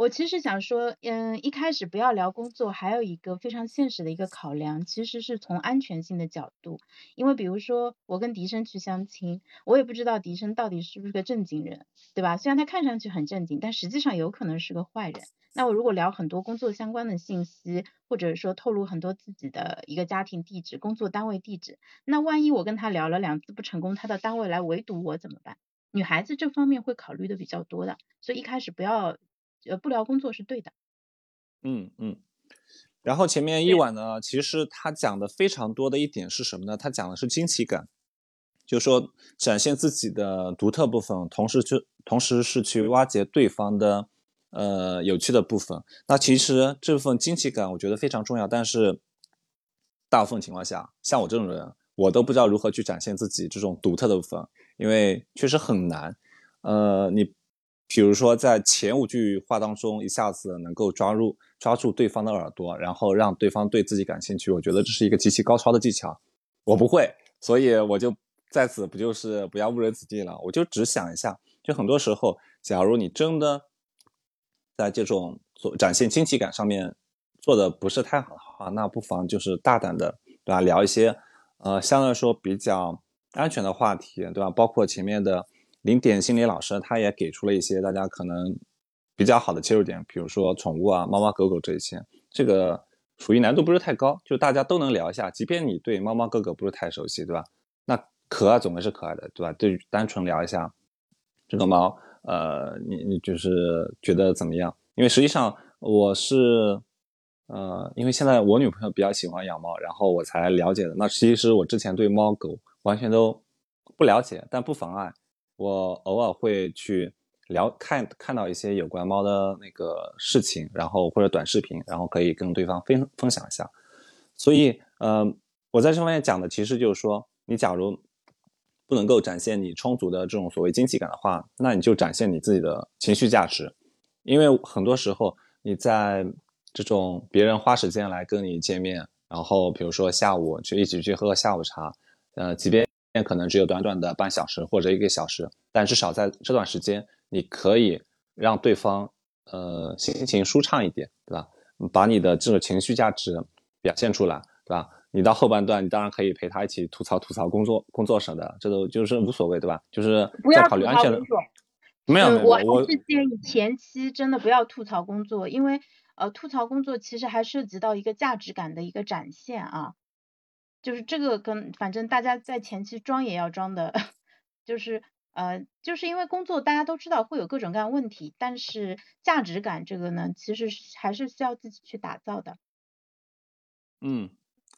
[SPEAKER 1] 我其实想说，嗯，一开始不要聊工作，还有一个非常现实的一个考量，其实是从安全性的角度。因为比如说，我跟笛声去相亲，我也不知道笛声到底是不是个正经人，对吧？虽然他看上去很正经，但实际上有可能是个坏人。那我如果聊很多工作相关的信息，或者说透露很多自己的一个家庭地址、工作单位地址，那万一我跟他聊了两次不成功，他的单位来围堵我怎么办？女孩子这方面会考虑的比较多的，所以一开始不要。呃，不聊工作是对的。
[SPEAKER 2] 嗯嗯，然后前面一晚呢，其实他讲的非常多的一点是什么呢？他讲的是惊奇感，就是说展现自己的独特部分，同时去同时是去挖掘对方的呃有趣的部分。那其实这份惊奇感我觉得非常重要，但是大部分情况下，像我这种人，我都不知道如何去展现自己这种独特的部分，因为确实很难。呃，你。比如说，在前五句话当中，一下子能够抓入抓住对方的耳朵，然后让对方对自己感兴趣，我觉得这是一个极其高超的技巧。我不会，所以我就在此不就是不要误人子弟了。我就只想一下，就很多时候，假如你真的在这种做展现惊奇感上面做的不是太好的话，那不妨就是大胆的，对吧？聊一些呃相对来说比较安全的话题，对吧？包括前面的。零点心理老师他也给出了一些大家可能比较好的切入点，比如说宠物啊、猫猫狗狗这一些，这个属于难度不是太高，就大家都能聊一下。即便你对猫猫狗狗不是太熟悉，对吧？那可爱总归是可爱的，对吧？对，单纯聊一下这个猫，呃，你你就是觉得怎么样？因为实际上我是，呃，因为现在我女朋友比较喜欢养猫，然后我才了解的。那其实我之前对猫狗完全都不了解，但不妨碍。我偶尔会去聊看看到一些有关猫的那个事情，然后或者短视频，然后可以跟对方分分享一下。所以，呃，我在这方面讲的其实就是说，你假如不能够展现你充足的这种所谓惊喜感的话，那你就展现你自己的情绪价值。因为很多时候你在这种别人花时间来跟你见面，然后比如说下午去一起去喝个下午茶，呃，即便可能只有短短的半小时或者一个小时，但至少在这段时间，你可以让对方呃心情舒畅一点，对吧？把你的这种情绪价值表现出来，对吧？你到后半段，你当然可以陪他一起吐槽吐槽工作工作什么的，这都就是无所谓，对吧？就是在考虑安全的。没有没有，
[SPEAKER 1] 我是建议前期真的不要吐槽工作，因为呃吐槽工作其实还涉及到一个价值感的一个展现啊，就是这个跟反正大家在前期装也要装的，*laughs* 就是呃就是因为工作大家都知道会有各种各样问题，但是价值感这个呢，其实还是需要自己去打造的。
[SPEAKER 2] 嗯，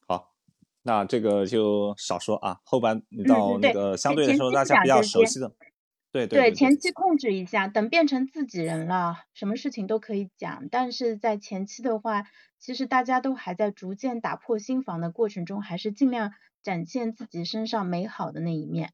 [SPEAKER 2] 好，那这个就少说啊，后半到那个相对来说大家比较熟悉的。对
[SPEAKER 1] 对，前期控制一下，等变成自己人了，什么事情都可以讲。但是在前期的话，其实大家都还在逐渐打破心防的过程中，还是尽量展现自己身上美好的那一面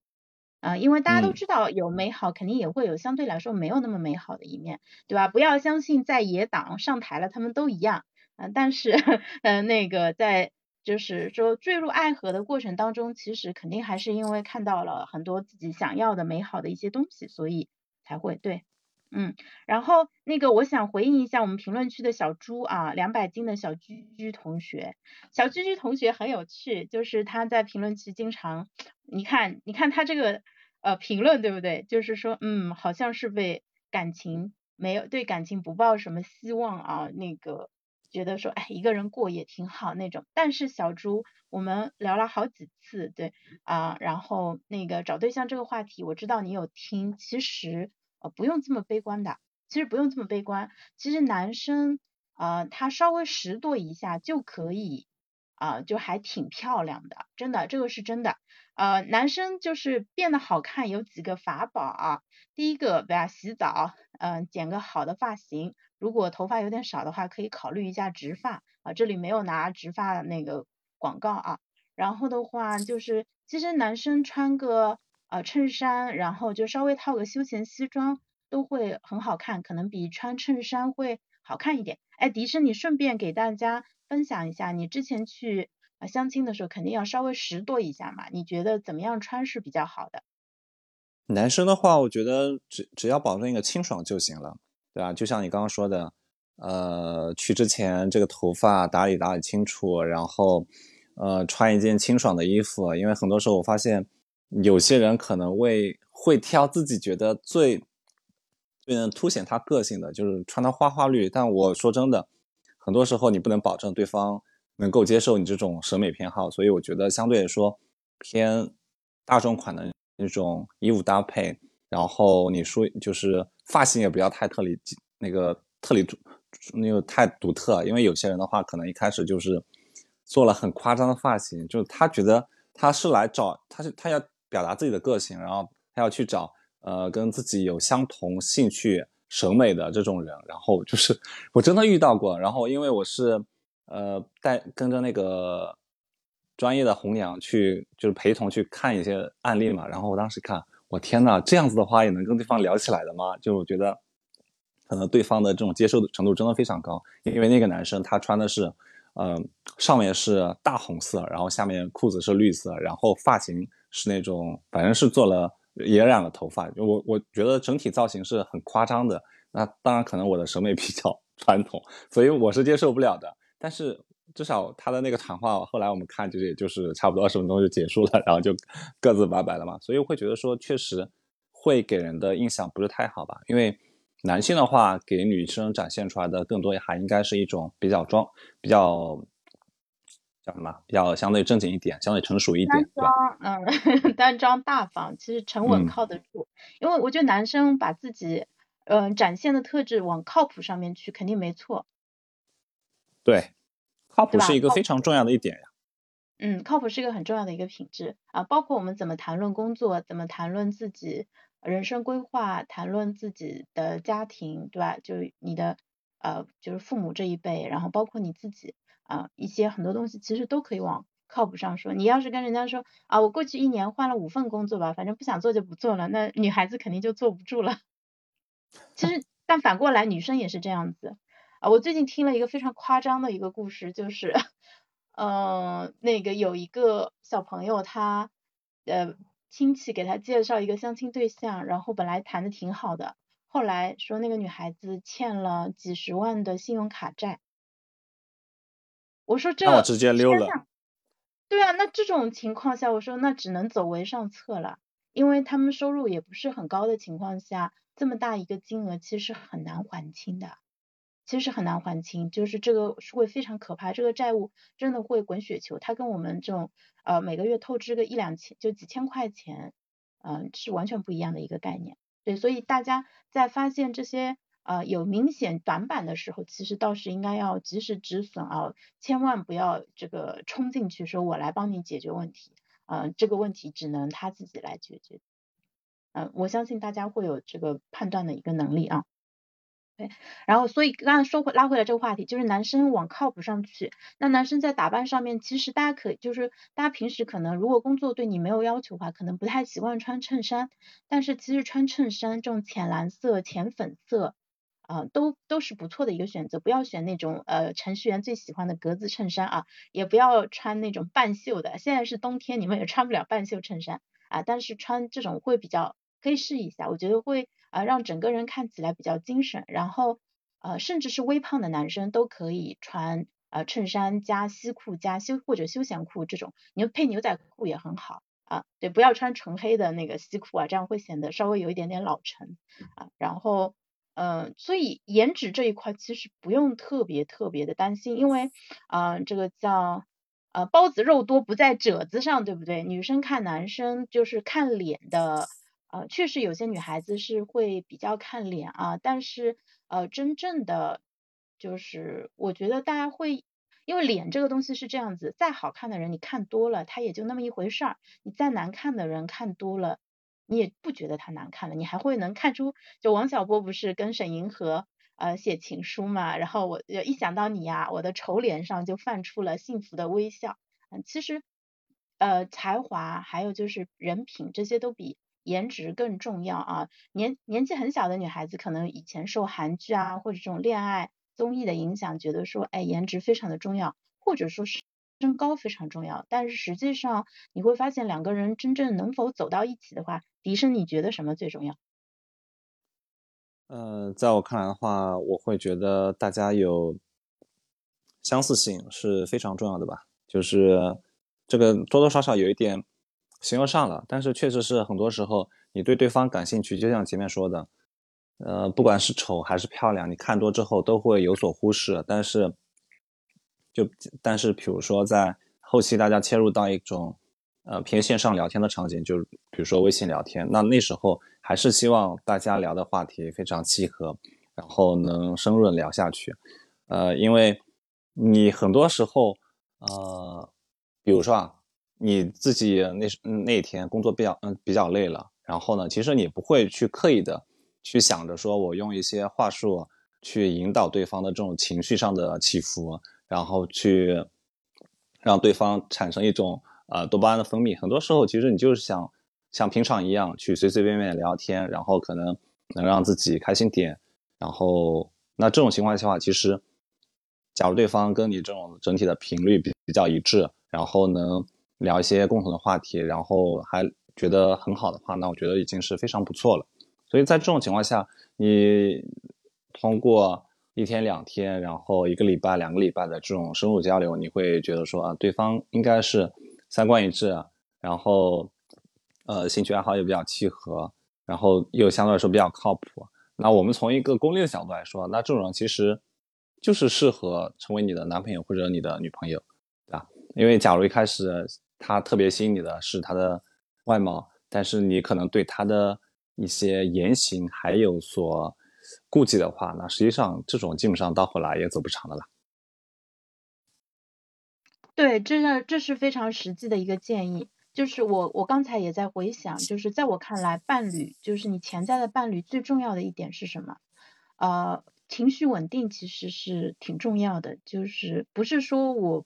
[SPEAKER 1] 啊，因为大家都知道有美好，肯定也会有相对来说没有那么美好的一面，对吧？不要相信在野党上台了，他们都一样啊。但是，*laughs* 嗯，那个在。就是说坠入爱河的过程当中，其实肯定还是因为看到了很多自己想要的美好的一些东西，所以才会对，嗯，然后那个我想回应一下我们评论区的小猪啊，两百斤的小居居同学，小居居同学很有趣，就是他在评论区经常，你看你看他这个呃评论对不对？就是说嗯，好像是被感情没有对感情不抱什么希望啊，那个。觉得说，哎，一个人过也挺好那种。但是小朱，我们聊了好几次，对啊，然后那个找对象这个话题，我知道你有听。其实呃不用这么悲观的，其实不用这么悲观。其实男生啊，他稍微拾掇一下就可以啊，就还挺漂亮的，真的，这个是真的。呃，男生就是变得好看有几个法宝啊。第一个，对吧？洗澡，嗯，剪个好的发型。如果头发有点少的话，可以考虑一下植发啊。这里没有拿植发那个广告啊。然后的话，就是其实男生穿个呃衬衫，然后就稍微套个休闲西装，都会很好看，可能比穿衬衫会好看一点。哎，迪生，你顺便给大家分享一下，你之前去啊相亲的时候，肯定要稍微拾掇一下嘛。你觉得怎么样穿是比较好的？
[SPEAKER 2] 男生的话，我觉得只只要保证一个清爽就行了。对吧？就像你刚刚说的，呃，去之前这个头发打理打理清楚，然后，呃，穿一件清爽的衣服。因为很多时候我发现，有些人可能会会挑自己觉得最最能凸显他个性的，就是穿的花花绿。但我说真的，很多时候你不能保证对方能够接受你这种审美偏好，所以我觉得相对来说偏大众款的那种衣物搭配。然后你说就是发型也不要太特立那个特立那个太独特，因为有些人的话可能一开始就是做了很夸张的发型，就是他觉得他是来找他是他要表达自己的个性，然后他要去找呃跟自己有相同兴趣审美的这种人，然后就是我真的遇到过，然后因为我是呃带跟着那个专业的红娘去就是陪同去看一些案例嘛，然后我当时看。我天呐，这样子的话也能跟对方聊起来的吗？就我觉得，可能对方的这种接受的程度真的非常高。因为那个男生他穿的是，嗯，上面是大红色，然后下面裤子是绿色，然后发型是那种，反正是做了也染了头发。我我觉得整体造型是很夸张的。那当然可能我的审美比较传统，所以我是接受不了的。但是。至少他的那个谈话，后来我们看，就是也就是差不多二十分钟就结束了，然后就各自拜拜了嘛。所以我会觉得说，确实会给人的印象不是太好吧？因为男性的话，给女生展现出来的更多还应该是一种比较装、比较叫什么？比较相对正经一点、相对成熟一点，
[SPEAKER 1] 对嗯，*laughs* 单装大方，其实沉稳靠得住。因为我觉得男生把自己嗯展现的特质往靠谱上面去，肯定没错。
[SPEAKER 2] 对。靠谱是一个非常重要的一点呀。
[SPEAKER 1] 嗯，靠谱是一个很重要的一个品质啊，包括我们怎么谈论工作，怎么谈论自己人生规划，谈论自己的家庭，对吧？就你的呃，就是父母这一辈，然后包括你自己啊，一些很多东西其实都可以往靠谱上说。你要是跟人家说啊，我过去一年换了五份工作吧，反正不想做就不做了，那女孩子肯定就坐不住了。*laughs* 其实，但反过来女生也是这样子。啊，我最近听了一个非常夸张的一个故事，就是，嗯，那个有一个小朋友，他呃亲戚给他介绍一个相亲对象，然后本来谈的挺好的，后来说那个女孩子欠了几十万的信用卡债。我说这，
[SPEAKER 2] 我直接溜了。
[SPEAKER 1] 对啊，那这种情况下，我说那只能走为上策了，因为他们收入也不是很高的情况下，这么大一个金额其实很难还清的。其实很难还清，就是这个是会非常可怕，这个债务真的会滚雪球，它跟我们这种呃每个月透支个一两千就几千块钱，嗯是完全不一样的一个概念。对，所以大家在发现这些呃有明显短板的时候，其实倒是应该要及时止损啊，千万不要这个冲进去说我来帮你解决问题，嗯这个问题只能他自己来解决，嗯我相信大家会有这个判断的一个能力啊。对，然后所以刚刚说回拉回来这个话题，就是男生往靠谱上去。那男生在打扮上面，其实大家可以就是大家平时可能如果工作对你没有要求的话，可能不太习惯穿衬衫。但是其实穿衬衫这种浅蓝色、浅粉色啊，都都是不错的一个选择。不要选那种呃程序员最喜欢的格子衬衫啊，也不要穿那种半袖的。现在是冬天，你们也穿不了半袖衬衫啊。但是穿这种会比较可以试一下，我觉得会。啊，让整个人看起来比较精神，然后呃，甚至是微胖的男生都可以穿呃衬衫加西裤加休或者休闲裤这种，你配牛仔裤也很好啊。对，不要穿纯黑的那个西裤啊，这样会显得稍微有一点点老成啊。然后嗯，所以颜值这一块其实不用特别特别的担心，因为啊，这个叫呃包子肉多不在褶子上，对不对？女生看男生就是看脸的。呃，确实有些女孩子是会比较看脸啊，但是呃，真正的就是我觉得大家会，因为脸这个东西是这样子，再好看的人你看多了，他也就那么一回事儿；你再难看的人看多了，你也不觉得他难看了，你还会能看出，就王小波不是跟沈银河呃写情书嘛，然后我一想到你呀，我的丑脸上就泛出了幸福的微笑。嗯，其实呃才华还有就是人品这些都比。颜值更重要啊！年年纪很小的女孩子，可能以前受韩剧啊或者这种恋爱综艺的影响，觉得说，哎，颜值非常的重要，或者说是身高非常重要。但是实际上，你会发现两个人真正能否走到一起的话，迪生你觉得什么最重要？
[SPEAKER 2] 呃，在我看来的话，我会觉得大家有相似性是非常重要的吧，就是这个多多少少有一点。形而上了，但是确实是很多时候你对对方感兴趣，就像前面说的，呃，不管是丑还是漂亮，你看多之后都会有所忽视。但是，就但是比如说在后期大家切入到一种呃偏线上聊天的场景，就比如说微信聊天，那那时候还是希望大家聊的话题非常契合，然后能深入的聊下去。呃，因为你很多时候呃，比如说啊。你自己那那天工作比较嗯比较累了，然后呢，其实你不会去刻意的去想着说我用一些话术去引导对方的这种情绪上的起伏，然后去让对方产生一种呃多巴胺的分泌。很多时候其实你就是想像平常一样去随随便便聊天，然后可能能让自己开心点。然后那这种情况下的话，其实假如对方跟你这种整体的频率比比较一致，然后能。聊一些共同的话题，然后还觉得很好的话，那我觉得已经是非常不错了。所以在这种情况下，你通过一天两天，然后一个礼拜、两个礼拜的这种深入交流，你会觉得说啊，对方应该是三观一致，然后呃兴趣爱好也比较契合，然后又相对来说比较靠谱。那我们从一个功利的角度来说，那这种人其实就是适合成为你的男朋友或者你的女朋友，对吧？因为假如一开始。他特别吸引你的是他的外貌，但是你可能对他的一些言行还有所顾忌的话，那实际上这种基本上到后来也走不长的了。
[SPEAKER 1] 对，这是这是非常实际的一个建议。就是我我刚才也在回想，就是在我看来，伴侣就是你潜在的伴侣最重要的一点是什么？呃，情绪稳定其实是挺重要的，就是不是说我。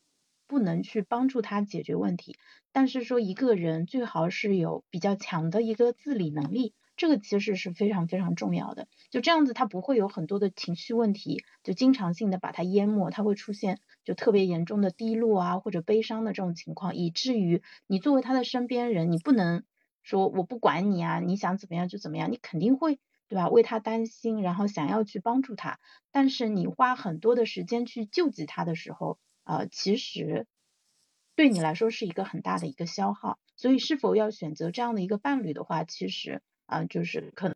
[SPEAKER 1] 不能去帮助他解决问题，但是说一个人最好是有比较强的一个自理能力，这个其实是非常非常重要的。就这样子，他不会有很多的情绪问题，就经常性的把它淹没，他会出现就特别严重的低落啊或者悲伤的这种情况，以至于你作为他的身边人，你不能说我不管你啊，你想怎么样就怎么样，你肯定会对吧？为他担心，然后想要去帮助他，但是你花很多的时间去救济他的时候，呃，其实。对你来说是一个很大的一个消耗，所以是否要选择这样的一个伴侣的话，其实啊，就是可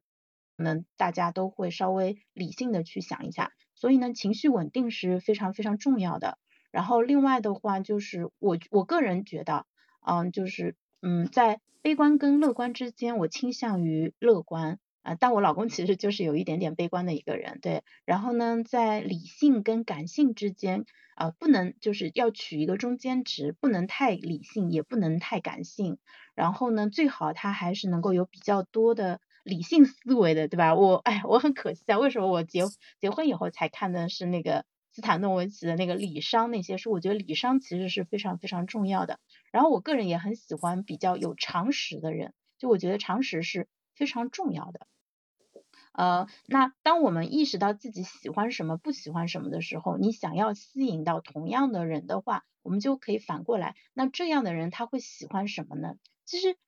[SPEAKER 1] 能大家都会稍微理性的去想一下。所以呢，情绪稳定是非常非常重要的。然后另外的话，就是我我个人觉得，嗯，就是嗯，在悲观跟乐观之间，我倾向于乐观。啊，但我老公其实就是有一点点悲观的一个人，对。然后呢，在理性跟感性之间，啊，不能就是要取一个中间值，不能太理性，也不能太感性。然后呢，最好他还是能够有比较多的理性思维的，对吧？我，哎，我很可惜啊，为什么我结结婚以后才看的是那个斯坦诺维奇的那个理商那些书？我觉得理商其实是非常非常重要的。然后我个人也很喜欢比较有常识的人，就我觉得常识是非常重要的。呃，那当我们意识到自己喜欢什么、不喜欢什么的时候，你想要吸引到同样的人的话，我们就可以反过来，那这样的人他会喜欢什么呢？其实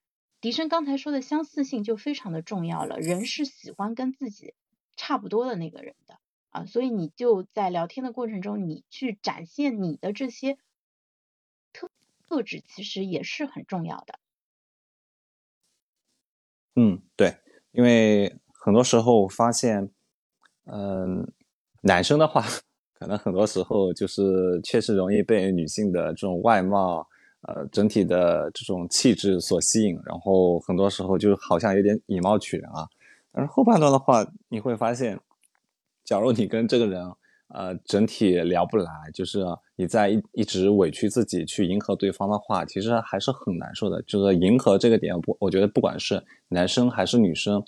[SPEAKER 1] 迪生刚才说的相似性就非常的重要了，人是喜欢跟自己差不多的那个人的啊，所以你就在聊天的过程中，你去展现你的这些特特质，其实也是很重要的。
[SPEAKER 2] 嗯，对，因为。很多时候发现，嗯，男生的话，可能很多时候就是确实容易被女性的这种外貌，呃，整体的这种气质所吸引，然后很多时候就好像有点以貌取人啊。但是后半段的话，你会发现，假如你跟这个人，呃，整体聊不来，就是你在一一直委屈自己去迎合对方的话，其实还是很难受的。就是迎合这个点，不，我觉得不管是男生还是女生。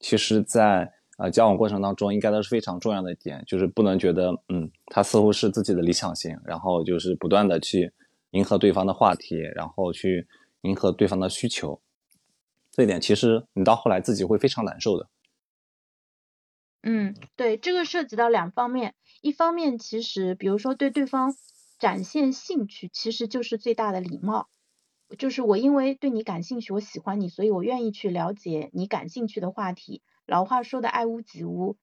[SPEAKER 2] 其实，在呃交往过程当中，应该都是非常重要的一点，就是不能觉得，嗯，他似乎是自己的理想型，然后就是不断的去迎合对方的话题，然后去迎合对方的需求，这一点其实你到后来自己会非常难受的。
[SPEAKER 1] 嗯，对，这个涉及到两方面，一方面其实，比如说对对方展现兴趣，其实就是最大的礼貌。就是我因为对你感兴趣，我喜欢你，所以我愿意去了解你感兴趣的话题。老话说的爱屋及乌，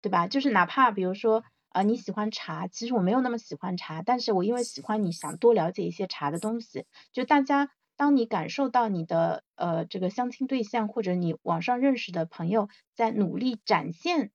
[SPEAKER 1] 对吧？就是哪怕比如说啊你喜欢茶，其实我没有那么喜欢茶，但是我因为喜欢你想多了解一些茶的东西。就大家当你感受到你的呃这个相亲对象或者你网上认识的朋友在努力展现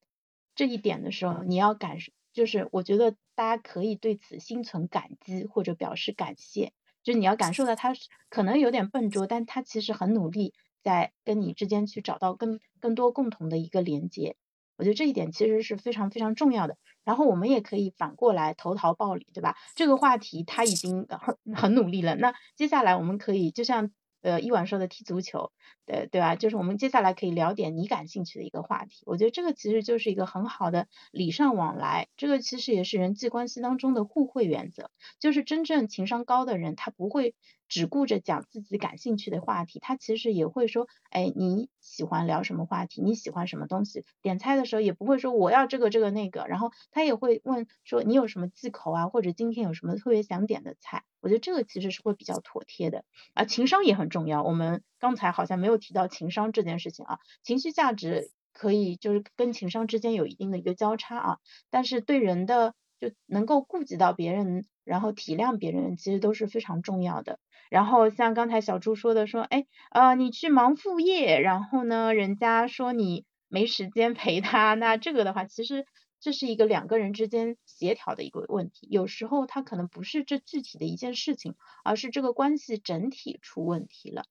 [SPEAKER 1] 这一点的时候，你要感，就是我觉得大家可以对此心存感激或者表示感谢。就你要感受到他可能有点笨拙，但他其实很努力，在跟你之间去找到更更多共同的一个连接。我觉得这一点其实是非常非常重要的。然后我们也可以反过来投桃报李，对吧？这个话题他已经很很努力了，那接下来我们可以就像。呃，一晚说的踢足球，对对吧？就是我们接下来可以聊点你感兴趣的一个话题。我觉得这个其实就是一个很好的礼尚往来，这个其实也是人际关系当中的互惠原则。就是真正情商高的人，他不会。只顾着讲自己感兴趣的话题，他其实也会说，哎，你喜欢聊什么话题？你喜欢什么东西？点菜的时候也不会说我要这个这个那个，然后他也会问说你有什么忌口啊，或者今天有什么特别想点的菜？我觉得这个其实是会比较妥帖的啊。情商也很重要，我们刚才好像没有提到情商这件事情啊。情绪价值可以就是跟情商之间有一定的一个交叉啊，但是对人的就能够顾及到别人，然后体谅别人，其实都是非常重要的。然后像刚才小朱说的，说，哎，呃，你去忙副业，然后呢，人家说你没时间陪他，那这个的话，其实这是一个两个人之间协调的一个问题。有时候他可能不是这具体的一件事情，而是这个关系整体出问题了。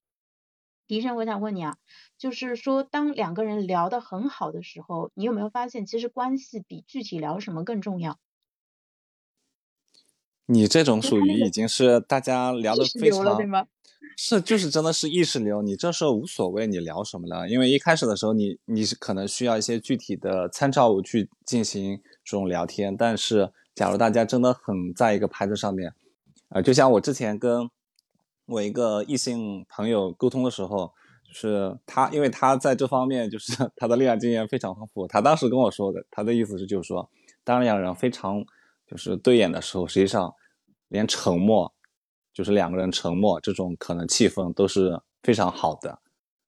[SPEAKER 1] 迪生，我想问你啊，就是说，当两个人聊得很好的时候，你有没有发现，其实关系比具体聊什么更重要？
[SPEAKER 2] 你这种属于已经是大家聊的非常，*laughs* 是就是真的是意识流。你这时候无所谓你聊什么了，因为一开始的时候你你是可能需要一些具体的参照物去进行这种聊天。但是假如大家真的很在一个牌子上面，啊，就像我之前跟我一个异性朋友沟通的时候，是他，因为他在这方面就是 *laughs* 他的恋爱经验非常丰富。他当时跟我说的，他的意思是就是说，当两个人非常就是对眼的时候，实际上连沉默，就是两个人沉默这种可能气氛都是非常好的，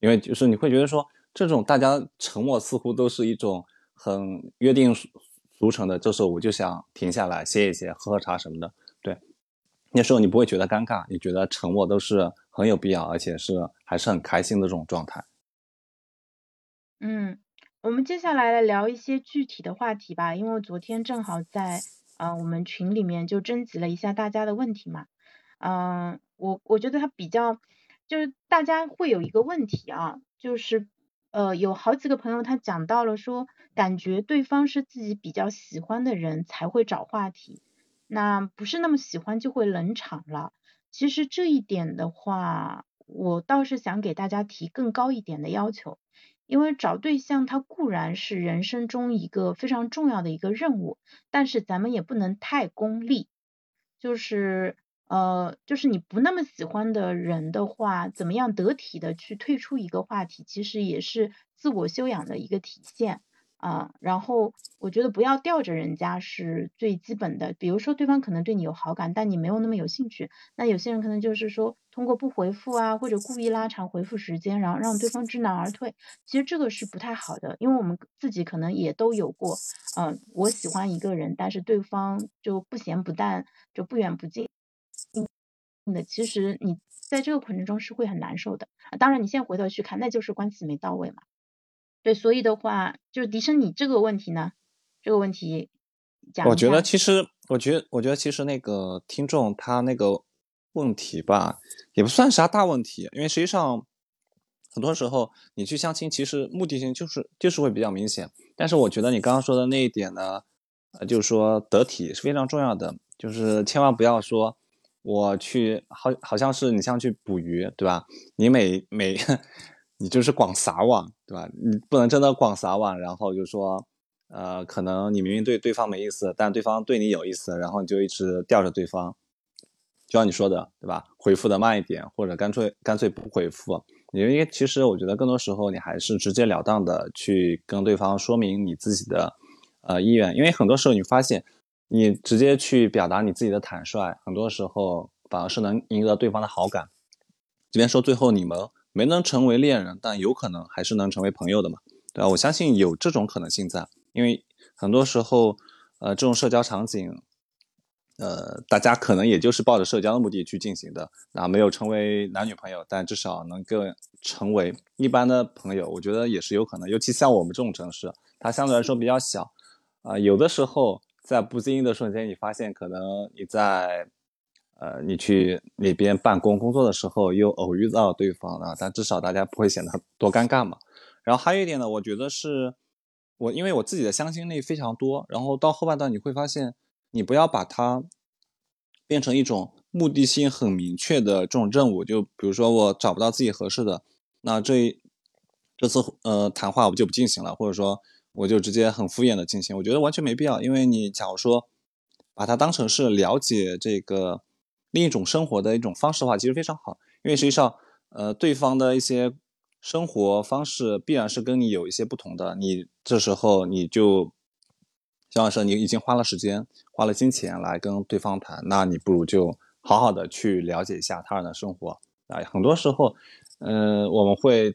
[SPEAKER 2] 因为就是你会觉得说，这种大家沉默似乎都是一种很约定俗成的，这时候我就想停下来歇一歇，喝喝茶什么的。对，那时候你不会觉得尴尬，你觉得沉默都是很有必要，而且是还是很开心的这种状态。
[SPEAKER 1] 嗯，我们接下来来聊一些具体的话题吧，因为昨天正好在啊我们群里面就征集了一下大家的问题嘛。嗯，我我觉得他比较就是大家会有一个问题啊，就是呃有好几个朋友他讲到了说。感觉对方是自己比较喜欢的人才会找话题，那不是那么喜欢就会冷场了。其实这一点的话，我倒是想给大家提更高一点的要求，因为找对象它固然是人生中一个非常重要的一个任务，但是咱们也不能太功利，就是呃，就是你不那么喜欢的人的话，怎么样得体的去退出一个话题，其实也是自我修养的一个体现。啊，然后我觉得不要吊着人家是最基本的。比如说对方可能对你有好感，但你没有那么有兴趣。那有些人可能就是说通过不回复啊，或者故意拉长回复时间，然后让对方知难而退。其实这个是不太好的，因为我们自己可能也都有过。嗯，我喜欢一个人，但是对方就不咸不淡，就不远不近的。其实你在这个过程中是会很难受的。当然，你现在回头去看，那就是关系没到位嘛。对，所以的话，就是迪生，你这个问题呢？这个问题讲。
[SPEAKER 2] 我觉得其实，我觉得，我觉得其实那个听众他那个问题吧，也不算啥大问题，因为实际上很多时候你去相亲，其实目的性就是就是会比较明显。但是我觉得你刚刚说的那一点呢，呃，就是说得体是非常重要的，就是千万不要说我去好好像是你像去捕鱼，对吧？你每每。你就是广撒网，对吧？你不能真的广撒网，然后就说，呃，可能你明明对对方没意思，但对方对你有意思，然后你就一直吊着对方，就像你说的，对吧？回复的慢一点，或者干脆干脆不回复。因为其实我觉得更多时候你还是直截了当的去跟对方说明你自己的呃意愿，因为很多时候你发现，你直接去表达你自己的坦率，很多时候反而是能赢得对方的好感。即便说最后你们。没能成为恋人，但有可能还是能成为朋友的嘛？对吧？我相信有这种可能性在，因为很多时候，呃，这种社交场景，呃，大家可能也就是抱着社交的目的去进行的，那没有成为男女朋友，但至少能够成为一般的朋友，我觉得也是有可能。尤其像我们这种城市，它相对来说比较小，啊，有的时候在不经意的瞬间，你发现可能你在。呃，你去那边办公工作的时候，又偶遇到对方了，但至少大家不会显得多尴尬嘛。然后还有一点呢，我觉得是，我因为我自己的相亲历非常多，然后到后半段你会发现，你不要把它变成一种目的性很明确的这种任务。就比如说我找不到自己合适的，那这这次呃谈话我就不进行了，或者说我就直接很敷衍的进行，我觉得完全没必要。因为你假如说把它当成是了解这个。另一种生活的一种方式的话，其实非常好，因为实际上，呃，对方的一些生活方式必然是跟你有一些不同的。你这时候你就，像老师，你已经花了时间、花了金钱来跟对方谈，那你不如就好好的去了解一下他人的生活啊。很多时候，嗯，我们会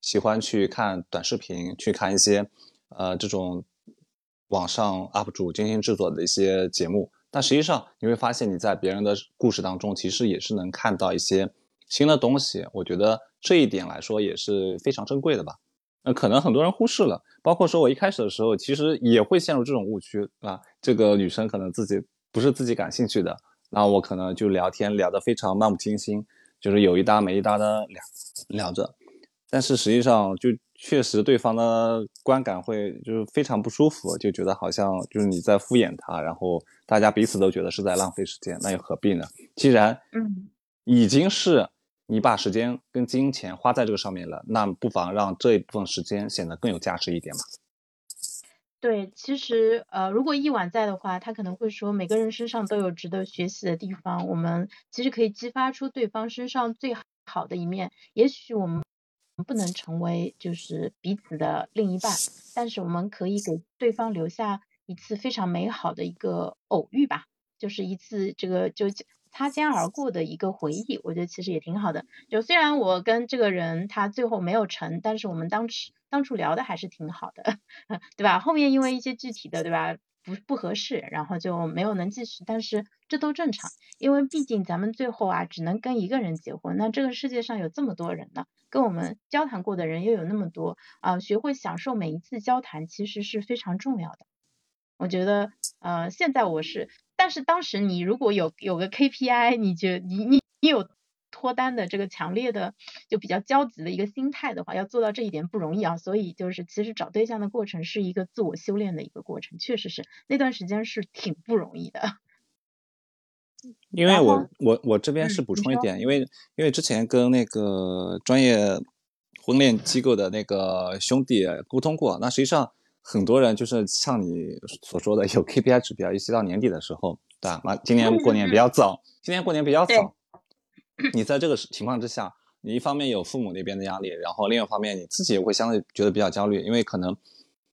[SPEAKER 2] 喜欢去看短视频，去看一些呃这种网上 UP 主精心制作的一些节目。但实际上，你会发现你在别人的故事当中，其实也是能看到一些新的东西。我觉得这一点来说也是非常珍贵的吧。那可能很多人忽视了，包括说我一开始的时候，其实也会陷入这种误区啊。这个女生可能自己不是自己感兴趣的，那我可能就聊天聊得非常漫不经心，就是有一搭没一搭的聊聊着。但是实际上就。确实，对方的观感会就是非常不舒服，就觉得好像就是你在敷衍他，然后大家彼此都觉得是在浪费时间，那又何必呢？既然
[SPEAKER 1] 嗯
[SPEAKER 2] 已经是你把时间跟金钱花在这个上面了，那不妨让这一部分时间显得更有价值一点嘛。
[SPEAKER 1] 对，其实呃，如果一晚在的话，他可能会说每个人身上都有值得学习的地方，我们其实可以激发出对方身上最好的一面，也许我们。不能成为就是彼此的另一半，但是我们可以给对方留下一次非常美好的一个偶遇吧，就是一次这个就擦肩而过的一个回忆，我觉得其实也挺好的。就虽然我跟这个人他最后没有成，但是我们当时当初聊的还是挺好的，*laughs* 对吧？后面因为一些具体的，对吧？不不合适，然后就没有能继续，但是这都正常，因为毕竟咱们最后啊只能跟一个人结婚，那这个世界上有这么多人呢，跟我们交谈过的人又有那么多啊，学会享受每一次交谈其实是非常重要的。我觉得呃现在我是，但是当时你如果有有个 KPI，你觉你你你有。脱单的这个强烈的就比较焦急的一个心态的话，要做到这一点不容易啊。所以就是其实找对象的过程是一个自我修炼的一个过程，确实是那段时间是挺不容易的。*laughs*
[SPEAKER 2] 因为我我我这边是补充一点，因为因为之前跟那个专业婚恋机构的那个兄弟沟通过，那实际上很多人就是像你所说的有 KPI 指标，尤其到年底的时候，对吧？那今年过年比较早，今年过年比较早。*clears throat* 你在这个情况之下，你一方面有父母那边的压力，然后另一方面你自己也会相对觉得比较焦虑，因为可能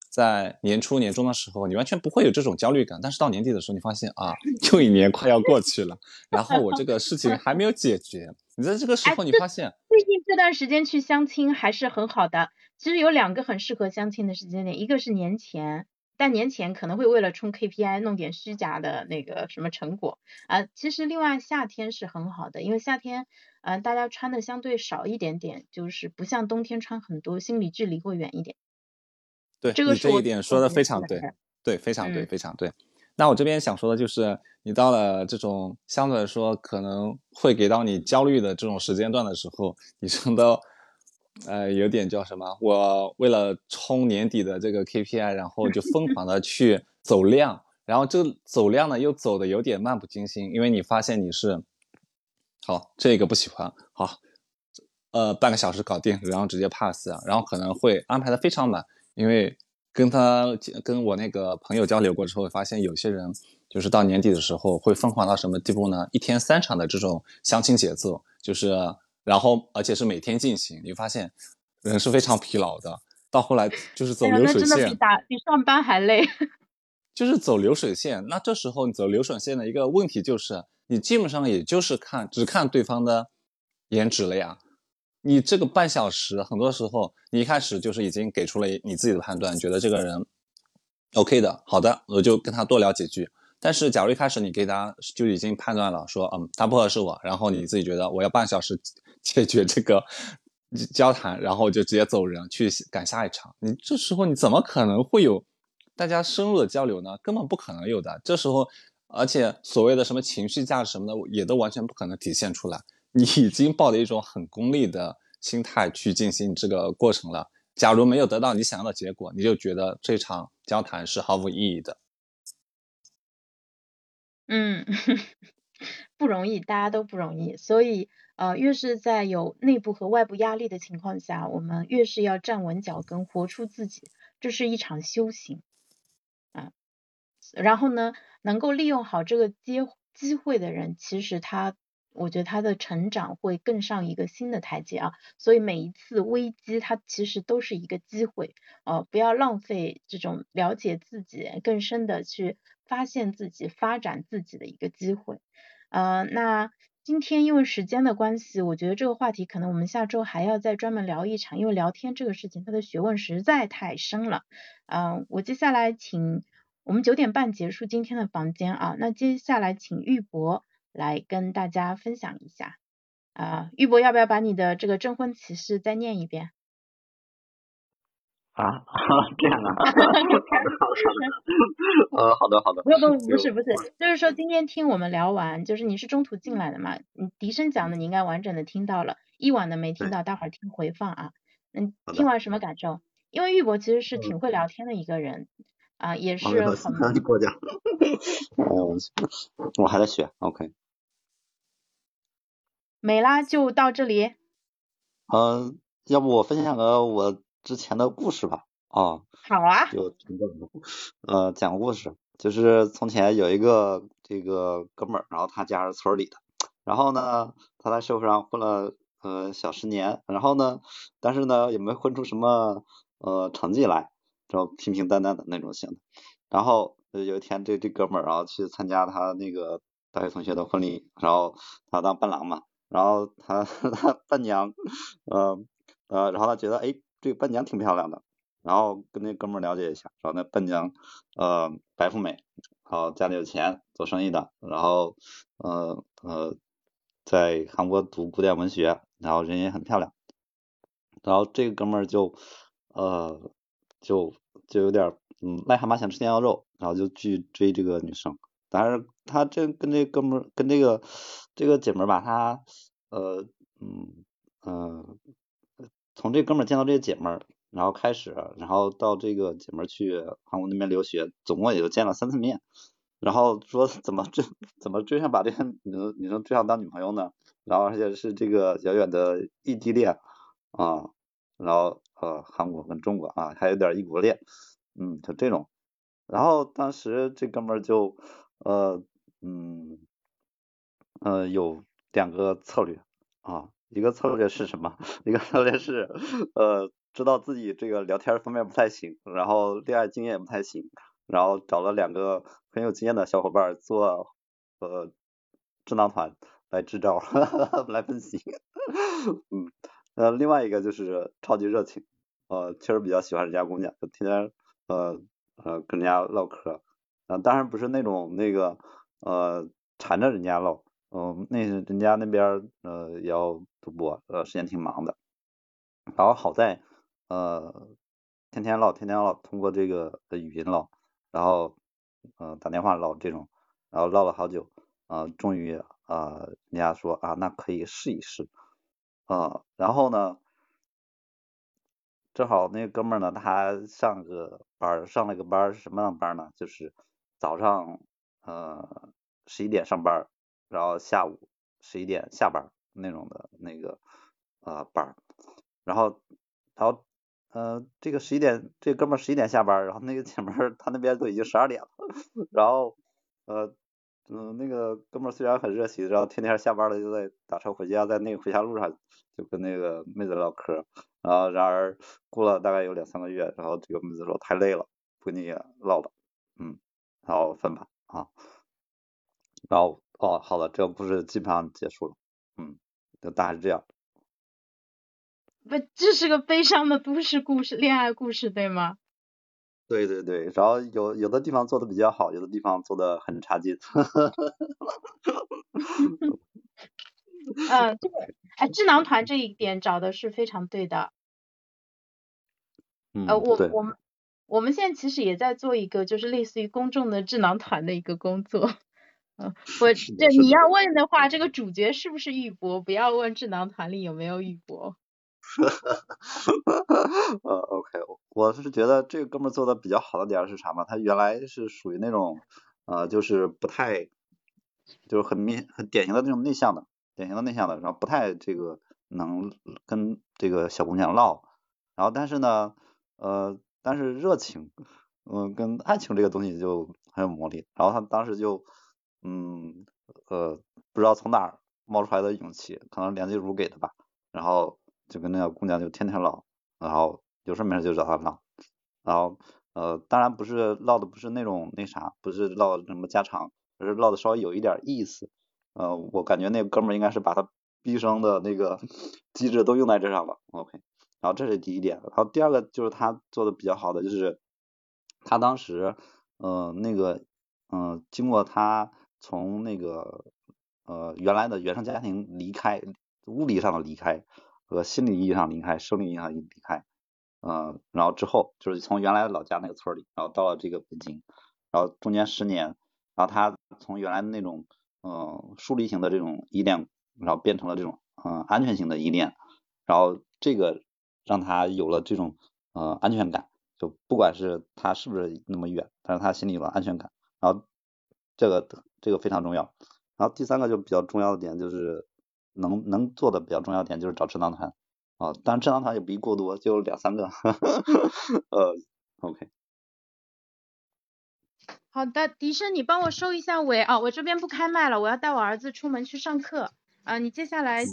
[SPEAKER 2] 在年初年中的时候，你完全不会有这种焦虑感，但是到年底的时候，你发现啊，又一年快要过去了，然后我这个事情还没有解决，你在这个时候你发现，
[SPEAKER 1] 最近这段时间去相亲还是很好的，其实有两个很适合相亲的时间点，一个是年前。但年前可能会为了冲 KPI 弄点虚假的那个什么成果啊，其实另外夏天是很好的，因为夏天呃大家穿的相对少一点点，就是不像冬天穿很多，心理距离会远一点。
[SPEAKER 2] 对，
[SPEAKER 1] 这个
[SPEAKER 2] 这一点说的非常对，对，非常对，非常对。那我这边想说的就是，你到了这种相对来说可能会给到你焦虑的这种时间段的时候，你真的。呃，有点叫什么？我为了冲年底的这个 KPI，然后就疯狂的去走量，然后这走量呢又走的有点漫不经心，因为你发现你是，好这个不喜欢，好，呃半个小时搞定，然后直接 pass，然后可能会安排的非常满，因为跟他跟我那个朋友交流过之后，发现有些人就是到年底的时候会疯狂到什么地步呢？一天三场的这种相亲节奏，就是。然后，而且是每天进行，你发现人是非常疲劳的。到后来就是走流水线，
[SPEAKER 1] 真的比打比上班还累。*laughs*
[SPEAKER 2] 就是走流水线，那这时候你走流水线的一个问题就是，你基本上也就是看只看对方的颜值了呀。你这个半小时，很多时候你一开始就是已经给出了你自己的判断，觉得这个人 OK 的，好的，我就跟他多聊几句。但是，假如一开始你给他就已经判断了，说嗯他不合适我，然后你自己觉得我要半小时。解决这个交谈，然后就直接走人去赶下一场。你这时候你怎么可能会有大家深入的交流呢？根本不可能有的。这时候，而且所谓的什么情绪价值什么的，也都完全不可能体现出来。你已经抱着一种很功利的心态去进行这个过程了。假如没有得到你想要的结果，你就觉得这场交谈是毫无意义的。
[SPEAKER 1] 嗯，*laughs* 不容易，大家都不容易，所以。呃，越是在有内部和外部压力的情况下，我们越是要站稳脚跟，活出自己，这是一场修行啊。然后呢，能够利用好这个机机会的人，其实他，我觉得他的成长会更上一个新的台阶啊。所以每一次危机，它其实都是一个机会，呃，不要浪费这种了解自己、更深的去发现自己、发展自己的一个机会。呃，那。今天因为时间的关系，我觉得这个话题可能我们下周还要再专门聊一场，因为聊天这个事情它的学问实在太深了。嗯，我接下来请我们九点半结束今天的房间啊，那接下来请玉博来跟大家分享一下。啊，玉博要不要把你的这个征婚启事再念一遍？
[SPEAKER 5] 啊，*laughs* 这样啊，*laughs* 呃，好的好的，
[SPEAKER 1] 不不不是不是，就是说今天听我们聊完，就是你是中途进来的嘛，你笛声讲的你应该完整的听到了，一晚的没听到，待会儿听回放啊，嗯，听完什么感受？因为玉博其实是挺会聊天的一个人啊，也是很
[SPEAKER 5] 过奖，*laughs* 嗯，我还在学，OK，
[SPEAKER 1] 没啦，就到这里，
[SPEAKER 5] 嗯，要不我分享个我。之前的故事吧，啊，
[SPEAKER 1] 好啊，
[SPEAKER 5] 就呃讲个故事，就是从前有一个这个哥们儿，然后他家是村里的，然后呢他在社会上混了呃小十年，然后呢，但是呢也没混出什么呃成绩来，就平平淡淡的那种型的。然后有一天这这哥们儿然后去参加他那个大学同学的婚礼，然后他当伴郎嘛，然后他 *laughs* 他伴娘，呃呃，然后他觉得哎这个伴娘挺漂亮的，然后跟那哥们儿了解一下，然后那伴娘呃白富美，然后家里有钱，做生意的，然后呃呃在韩国读古典文学，然后人也很漂亮，然后这个哥们儿就呃就就有点嗯癞蛤蟆想吃天鹅肉，然后就去追这个女生，但是他这跟这哥们儿跟这个这个姐们儿吧，他呃嗯嗯从这哥们儿见到这个姐们儿，然后开始，然后到这个姐们儿去韩国那边留学，总共也就见了三次面。然后说 *laughs* 怎么追怎么追上把这个女女生追上当女朋友呢？然后而且是这个遥远的异地恋啊，然后呃韩国跟中国啊还有点异国恋，嗯就这种。然后当时这哥们儿就呃嗯呃有两个策略啊，一个策略是什么？*laughs* 一个策略是呃知道自己这个聊天方面不太行，然后恋爱经验也不太行。然后找了两个很有经验的小伙伴做呃智囊团来支招 *laughs* 来分析，嗯呃另外一个就是超级热情，呃确实比较喜欢人家姑娘，就天天呃呃跟人家唠嗑，啊当然不是那种那个呃缠着人家唠，嗯那人家那边呃要读博，呃时间挺忙的，然后好在呃天天唠天天唠，通过这个语音唠。然后，呃，打电话唠这种，然后唠了好久，啊，终于啊，人家说啊，那可以试一试，啊，然后呢，正好那个哥们儿呢，他上个班上了个班是什么样班呢？就是早上呃十一点上班，然后下午十一点下班那种的那个啊班，然后，然后。呃，这个十一点，这哥们儿十一点下班，然后那个姐们儿他那边都已经十二点了，*laughs* 然后呃嗯那个哥们儿虽然很热情，然后天天下班了就在打车回家，在那个回家路上就跟那个妹子唠嗑，然后然而过了大概有两三个月，然后这个妹子说太累了，不跟你唠了，嗯，然后分吧啊，然后哦好了，这个故事基本上结束了，嗯，就大概是这样。
[SPEAKER 1] 不，这是个悲伤的都市故事，恋爱故事，对吗？
[SPEAKER 5] 对对对，然后有有的地方做的比较好，有的地方做的很差劲。
[SPEAKER 1] 嗯，这个哎，智囊团这一点找的是非常对的。*laughs*
[SPEAKER 5] 嗯，
[SPEAKER 1] 呃，我我们我们现在其实也在做一个，就是类似于公众的智囊团的一个工作。嗯，我这你要问的话，这个主角是不是玉博？不要问智囊团里有没有玉博。*laughs*
[SPEAKER 5] 呃，OK，我是觉得这个哥们做的比较好的点是啥嘛？他原来是属于那种呃，就是不太，就是很面很典型的那种内向的，典型的内向的，然后不太这个能跟这个小姑娘唠，然后但是呢，呃，但是热情，嗯，跟爱情这个东西就很有魔力。然后他当时就，嗯，呃，不知道从哪儿冒出来的勇气，可能梁静茹给的吧，然后。就跟那个姑娘就天天唠，然后有事没事就找她唠，然后呃当然不是唠的不是那种那啥，不是唠什么家常，而是唠的稍微有一点意思，呃我感觉那哥们儿应该是把他毕生的那个 *laughs* 机智都用在这上了，OK，然后这是第一点，然后第二个就是他做的比较好的就是他当时呃那个嗯经过他从那个呃原来的原生家庭离开，物理上的离开。和心理意义上离开，生理意义上离开，嗯，然后之后就是从原来的老家那个村里，然后到了这个北京，然后中间十年，然后他从原来的那种嗯疏离型的这种依恋，然后变成了这种嗯安全型的依恋，然后这个让他有了这种呃安全感，就不管是他是不是那么远，但是他心里有了安全感，然后这个这个非常重要，然后第三个就比较重要的点就是。能能做的比较重要点就是找智囊团啊，但智囊团也不宜过多，就两三个。*laughs* 呃，OK。
[SPEAKER 1] 好的，笛声，你帮我收一下尾啊，我这边不开麦了，我要带我儿子出门去上课啊，你接下来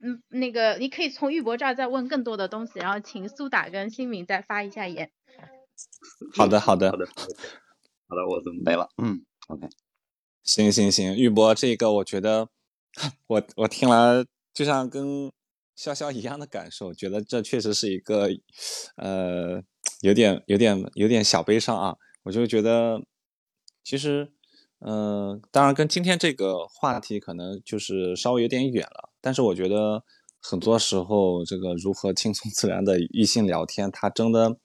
[SPEAKER 1] 嗯，那个你可以从玉博这儿再问更多的东西，然后请苏打跟新明再发一下言。
[SPEAKER 2] 好的，好的，
[SPEAKER 5] 好的，好的，我准备了。嗯，OK。
[SPEAKER 2] 行行行，玉博，这个我觉得，我我听了就像跟潇潇一样的感受，觉得这确实是一个，呃，有点有点有点小悲伤啊。我就觉得，其实，嗯，当然跟今天这个话题可能就是稍微有点远了，但是我觉得很多时候这个如何轻松自然的异性聊天，它真的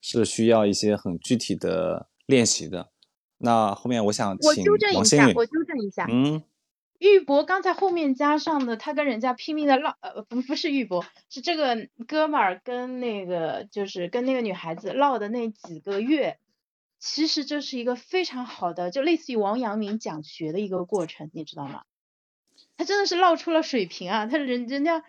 [SPEAKER 2] 是需要一些很具体的练习的。那后面我想
[SPEAKER 1] 我
[SPEAKER 2] 请
[SPEAKER 1] 纠正一下，我纠正一下，
[SPEAKER 2] 嗯，
[SPEAKER 1] 玉博刚才后面加上的，他跟人家拼命的唠，呃，不不是玉博，是这个哥们儿跟那个就是跟那个女孩子唠的那几个月，其实这是一个非常好的，就类似于王阳明讲学的一个过程，你知道吗？他真的是唠出了水平啊，他人人家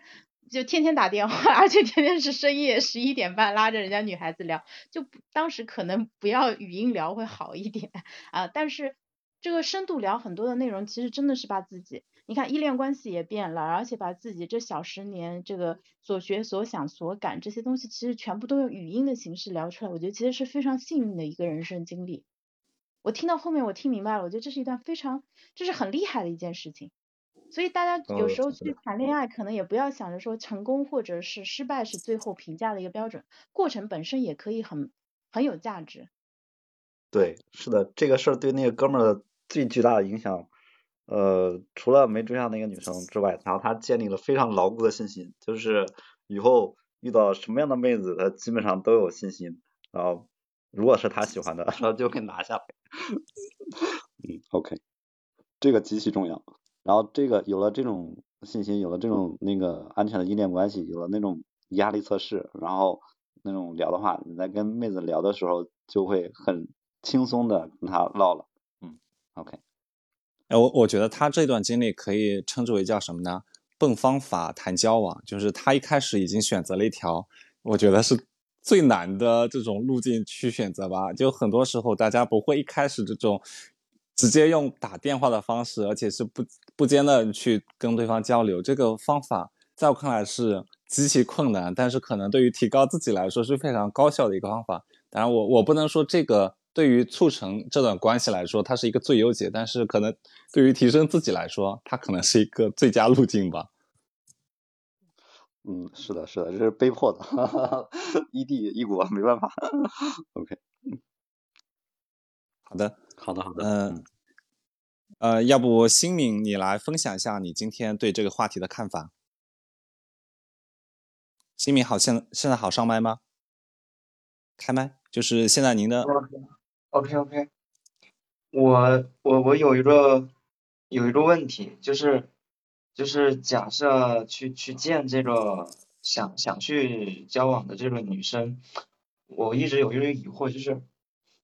[SPEAKER 1] 就天天打电话，而且天天是深夜十一点半拉着人家女孩子聊，就当时可能不要语音聊会好一点啊，但是这个深度聊很多的内容，其实真的是把自己，你看依恋关系也变了，而且把自己这小十年这个所学所想所感这些东西，其实全部都用语音的形式聊出来，我觉得其实是非常幸运的一个人生经历。我听到后面我听明白了，我觉得这是一段非常，这是很厉害的一件事情。所以大家有
[SPEAKER 5] 呃
[SPEAKER 1] 时候去谈恋爱，可能也不要想着说成功或者是失败是最后评价的一个标准，过程本身也可以很很有价值。
[SPEAKER 5] 对，是的，这个事儿对那个哥们儿的最巨大的影响，呃，除了没追上那个女生之外，然后他建立了非常牢固的信心，就是以后遇到什么样的妹子，他基本上都有信心，然后如果是他喜欢的，*laughs* 然后就会拿下来。*laughs* 嗯，OK，这个极其重要。然后这个有了这种信心，有了这种那个安全的依恋关系，有了那种压力测试，然后那种聊的话，你在跟妹子聊的时候就会很轻松的跟她唠了。嗯，OK，
[SPEAKER 2] 哎，我我觉得他这段经历可以称之为叫什么呢？笨方法谈交往，就是他一开始已经选择了一条，我觉得是最难的这种路径去选择吧。就很多时候大家不会一开始这种直接用打电话的方式，而且是不不间断地去跟对方交流。这个方法在我看来是极其困难，但是可能对于提高自己来说是非常高效的一个方法。当然我，我不能说这个对于促成这段关系来说，它是一个最优解，但是可能对于提升自己来说，它可能是一个最佳路径吧。
[SPEAKER 5] 嗯，是的，是的，这是被迫的，异地异国，没办法。*laughs* OK，
[SPEAKER 2] 好的，
[SPEAKER 5] 好的，好的，
[SPEAKER 2] 嗯，呃，要不新敏你来分享一下你今天对这个话题的看法？新敏好，现现在好上麦吗？开麦，就是现在您的
[SPEAKER 6] OK OK，我我我有一个有一个问题，就是就是假设去去见这个想想去交往的这个女生，我一直有一个疑惑，就是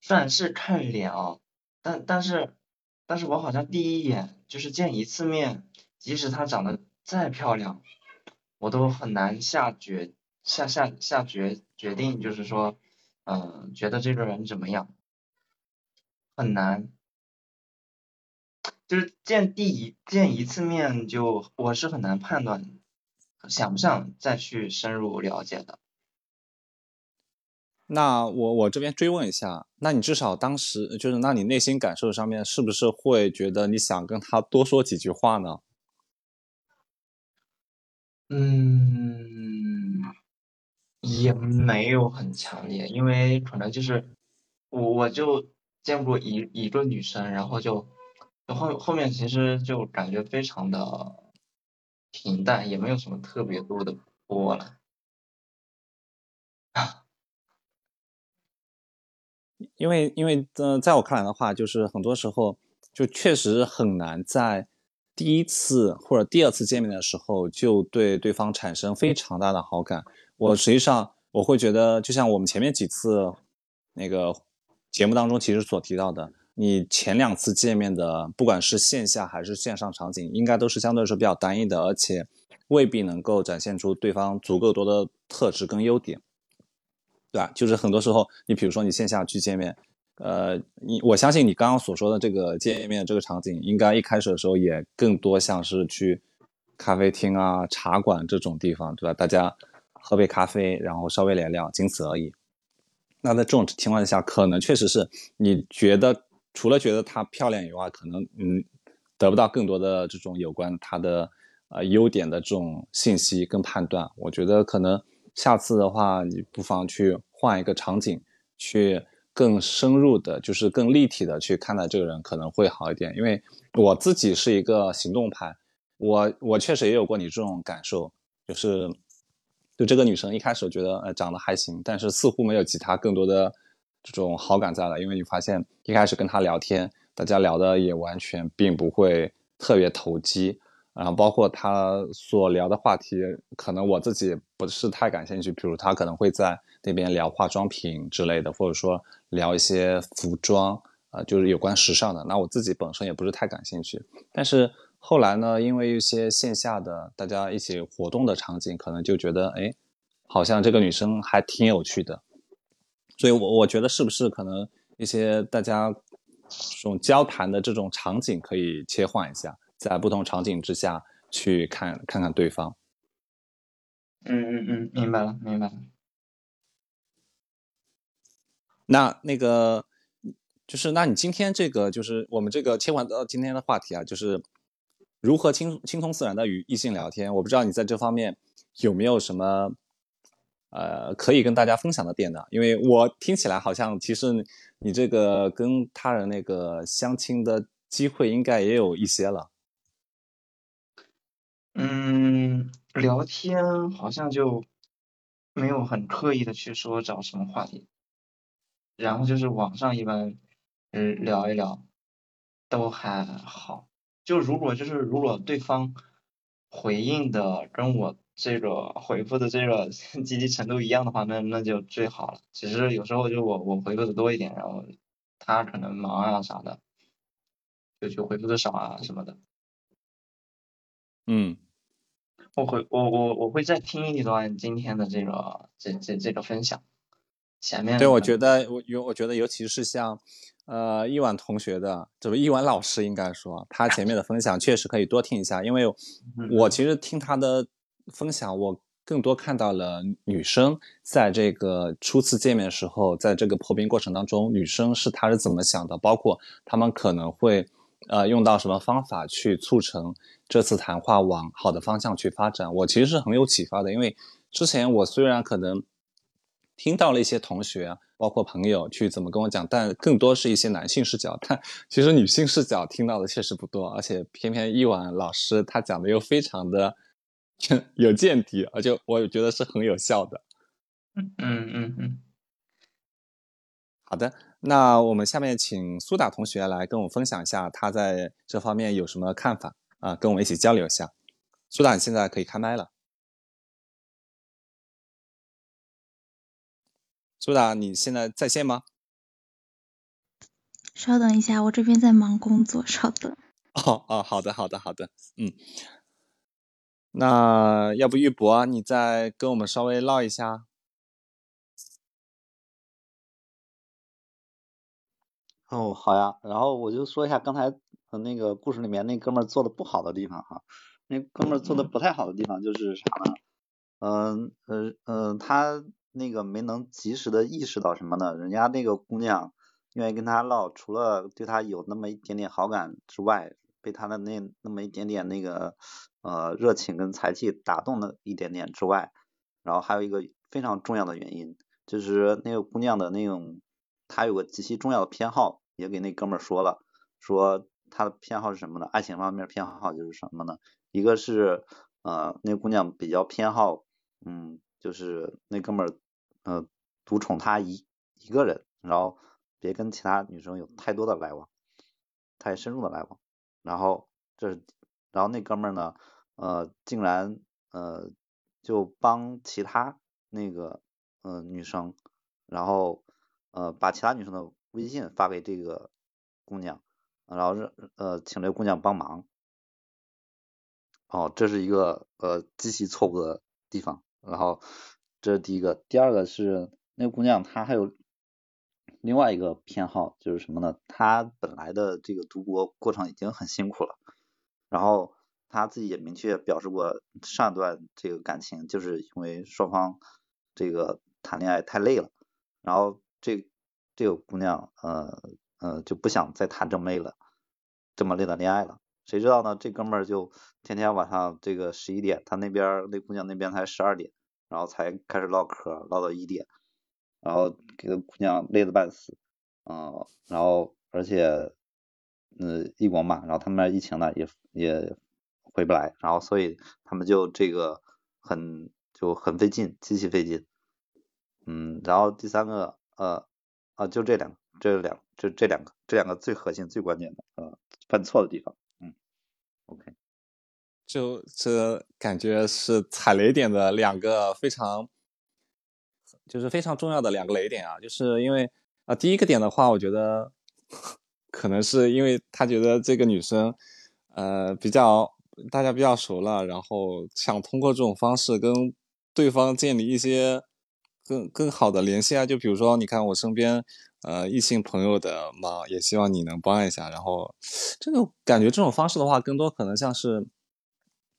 [SPEAKER 6] 虽然是看脸啊，但但是但是我好像第一眼就是见一次面，即使她长得再漂亮，我都很难下决下下下决决定，就是说。嗯，觉得这个人怎么样？很难，就是见第一见一次面就我是很难判断想不想再去深入了解的。
[SPEAKER 2] 那我我这边追问一下，那你至少当时就是，那你内心感受上面是不是会觉得你想跟他多说几句话呢？
[SPEAKER 6] 嗯。也没有很强烈，因为可能就是我我就见过一一个女生，然后就后后面其实就感觉非常的平淡，也没有什么特别多的波澜。
[SPEAKER 2] 因为因为呃，在我看来的话，就是很多时候就确实很难在第一次或者第二次见面的时候就对对方产生非常大的好感。我实际上我会觉得，就像我们前面几次那个节目当中其实所提到的，你前两次见面的，不管是线下还是线上场景，应该都是相对来说比较单一的，而且未必能够展现出对方足够多的特质跟优点，对吧？就是很多时候，你比如说你线下去见面，呃，你我相信你刚刚所说的这个见面这个场景，应该一开始的时候也更多像是去。咖啡厅啊、茶馆这种地方，对吧？大家喝杯咖啡，然后稍微聊聊，仅此而已。那在这种情况下，可能确实是你觉得除了觉得她漂亮以外，可能嗯得不到更多的这种有关她的呃优点的这种信息跟判断。我觉得可能下次的话，你不妨去换一个场景，去更深入的，就是更立体的去看待这个人，可能会好一点。因为我自己是一个行动派，我我确实也有过你这种感受，就是。就这个女生一开始觉得呃长得还行，但是似乎没有其他更多的这种好感在了，因为你发现一开始跟她聊天，大家聊的也完全并不会特别投机，然后包括他所聊的话题，可能我自己不是太感兴趣，比如他可能会在那边聊化妆品之类的，或者说聊一些服装啊，就是有关时尚的，那我自己本身也不是太感兴趣，但是。后来呢，因为一些线下的大家一起活动的场景，可能就觉得，哎，好像这个女生还挺有趣的，所以，我我觉得是不是可能一些大家这种交谈的这种场景可以切换一下，在不同场景之下去看看看对方。
[SPEAKER 6] 嗯嗯嗯，明白了，明白了。
[SPEAKER 2] 那那个就是，那你今天这个就是我们这个切换到今天的话题啊，就是。如何轻轻松自然的与异性聊天？我不知道你在这方面有没有什么呃可以跟大家分享的点呢？因为我听起来好像其实你这个跟他人那个相亲的机会应该也有一些了。
[SPEAKER 6] 嗯，聊天好像就没有很刻意的去说找什么话题，然后就是网上一般嗯聊一聊都还好。就如果就是如果对方回应的跟我这个回复的这个 *laughs* 积极程度一样的话，那那就最好了。只是有时候就我我回复的多一点，然后他可能忙啊啥的，就就回复的少啊什么的。
[SPEAKER 2] 嗯，
[SPEAKER 6] 我会我我我会再听一段今天的这个这这这个分享。前面
[SPEAKER 2] 对，我觉得我有我觉得尤其是像。呃，一晚同学的，这不一晚老师应该说，他前面的分享确实可以多听一下，因为我其实听他的分享，我更多看到了女生在这个初次见面的时候，在这个破冰过程当中，女生是她是怎么想的，包括他们可能会呃用到什么方法去促成这次谈话往好的方向去发展，我其实是很有启发的，因为之前我虽然可能听到了一些同学。包括朋友去怎么跟我讲，但更多是一些男性视角，但其实女性视角听到的确实不多，而且偏偏一晚老师他讲的又非常的有见地，而且我觉得是很有效的。
[SPEAKER 6] 嗯嗯嗯嗯。
[SPEAKER 2] 好的，那我们下面请苏打同学来跟我分享一下他在这方面有什么看法啊，跟我们一起交流一下。苏打，你现在可以开麦了。苏打，你现在在线吗？
[SPEAKER 7] 稍等一下，我这边在忙工作，稍等。*laughs*
[SPEAKER 2] 哦哦，好的好的好的，嗯，那要不玉博，你再跟我们稍微唠一下。
[SPEAKER 5] 哦，好呀，然后我就说一下刚才那个故事里面那哥们儿做的不好的地方哈，那哥们儿做的不太好的地方就是啥呢？嗯呃嗯，他。那个没能及时的意识到什么呢？人家那个姑娘愿意跟他唠，除了对他有那么一点点好感之外，被他的那那么一点点那个呃热情跟才气打动了一点点之外，然后还有一个非常重要的原因，就是那个姑娘的那种，她有个极其重要的偏好，也给那哥们儿说了，说他的偏好是什么呢？爱情方面偏好就是什么呢？一个是呃那姑娘比较偏好，嗯，就是那哥们儿。嗯，独宠她一一个人，然后别跟其他女生有太多的来往，太深入的来往。然后这是，然后那哥们儿呢，呃，竟然呃就帮其他那个呃女生，然后呃把其他女生的微信发给这个姑娘，然后让呃请这姑娘帮忙。哦，这是一个呃极其错误的地方。然后。这是第一个，第二个是那姑娘，她还有另外一个偏好，就是什么呢？她本来的这个读博过程已经很辛苦了，然后他自己也明确表示过，上一段这个感情就是因为双方这个谈恋爱太累了，然后这这个姑娘呃呃就不想再谈这么累了，这么累的恋爱了。谁知道呢？这哥们儿就天天晚上这个十一点，他那边那姑娘那边才十二点，然后才开始唠嗑，唠到一点，然后给这姑娘累得半死，嗯，然后而且嗯异国嘛，然后他们那疫情呢也也回不来，然后所以他们就这个很就很费劲，极其费劲，嗯，然后第三个呃啊就这两个，这两这这两个这两个最核心最关键的呃犯错的地方。嗯 OK，
[SPEAKER 2] 就这感觉是踩雷点的两个非常，就是非常重要的两个雷点啊，就是因为啊，第一个点的话，我觉得可能是因为他觉得这个女生，呃，比较大家比较熟了，然后想通过这种方式跟对方建立一些更更好的联系啊，就比如说，你看我身边。呃，异性朋友的忙也希望你能帮一下。然后，这个感觉这种方式的话，更多可能像是，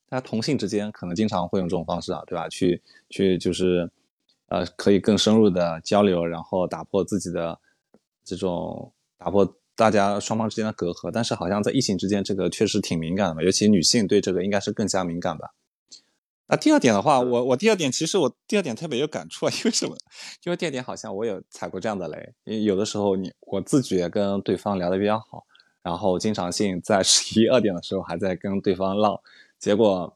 [SPEAKER 2] 大家同性之间可能经常会用这种方式啊，对吧？去去就是，呃，可以更深入的交流，然后打破自己的这种打破大家双方之间的隔阂。但是好像在异性之间，这个确实挺敏感的嘛，尤其女性对这个应该是更加敏感吧。那第二点的话，我我第二点其实我第二点特别有感触啊，*laughs* 因为什么？因为第二点好像我有踩过这样的雷，因为有的时候你我自觉跟对方聊得比较好，然后经常性在十一二点的时候还在跟对方唠，结果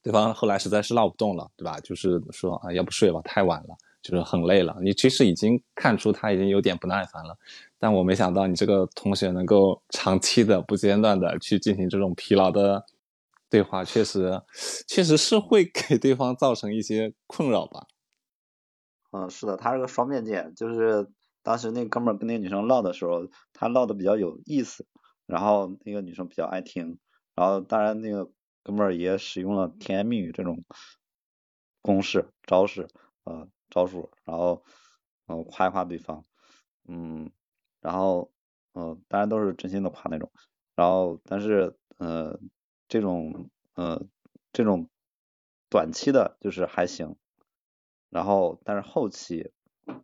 [SPEAKER 2] 对方后来实在是唠不动了，对吧？就是说啊，要不睡吧，太晚了，就是很累了。你其实已经看出他已经有点不耐烦了，但我没想到你这个同学能够长期的不间断的去进行这种疲劳的。对话确实，确实是会给对方造成一些困扰吧。
[SPEAKER 5] 嗯，是的，他是个双面剑，就是当时那哥们儿跟那女生唠的时候，他唠的比较有意思，然后那个女生比较爱听，然后当然那个哥们儿也使用了甜言蜜语这种公式、招式、呃招数，然后嗯夸一夸对方，嗯，然后嗯当然都是真心的夸那种，然后但是呃。这种呃，这种短期的就是还行，然后但是后期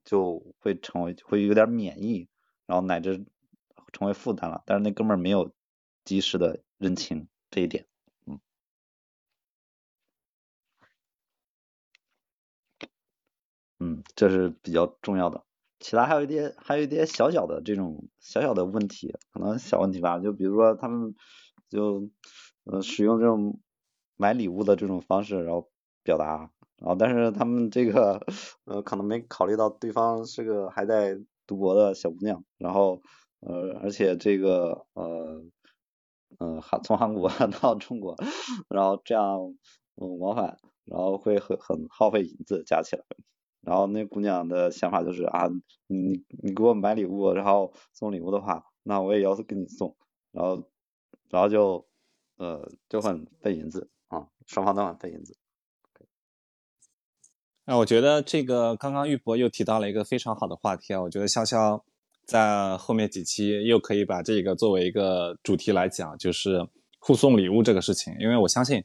[SPEAKER 5] 就会成为会有点免疫，然后乃至成为负担了。但是那哥们儿没有及时的认清这一点，嗯，嗯，这是比较重要的。其他还有一点，还有一点小小的这种小小的问题，可能小问题吧，就比如说他们就。呃，使用这种买礼物的这种方式，然后表达，然后但是他们这个呃可能没考虑到对方是个还在读博的小姑娘，然后呃而且这个呃嗯韩从韩国 *laughs* 到中国，然后这样嗯往返，然后会很很耗费银子加起来，然后那姑娘的想法就是啊你你给我买礼物，然后送礼物的话，那我也要给你送，然后然后就。呃，就很费银子啊，双方都很费银子。
[SPEAKER 2] 那我觉得这个刚刚玉博又提到了一个非常好的话题啊，我觉得潇潇在后面几期又可以把这个作为一个主题来讲，就是互送礼物这个事情，因为我相信，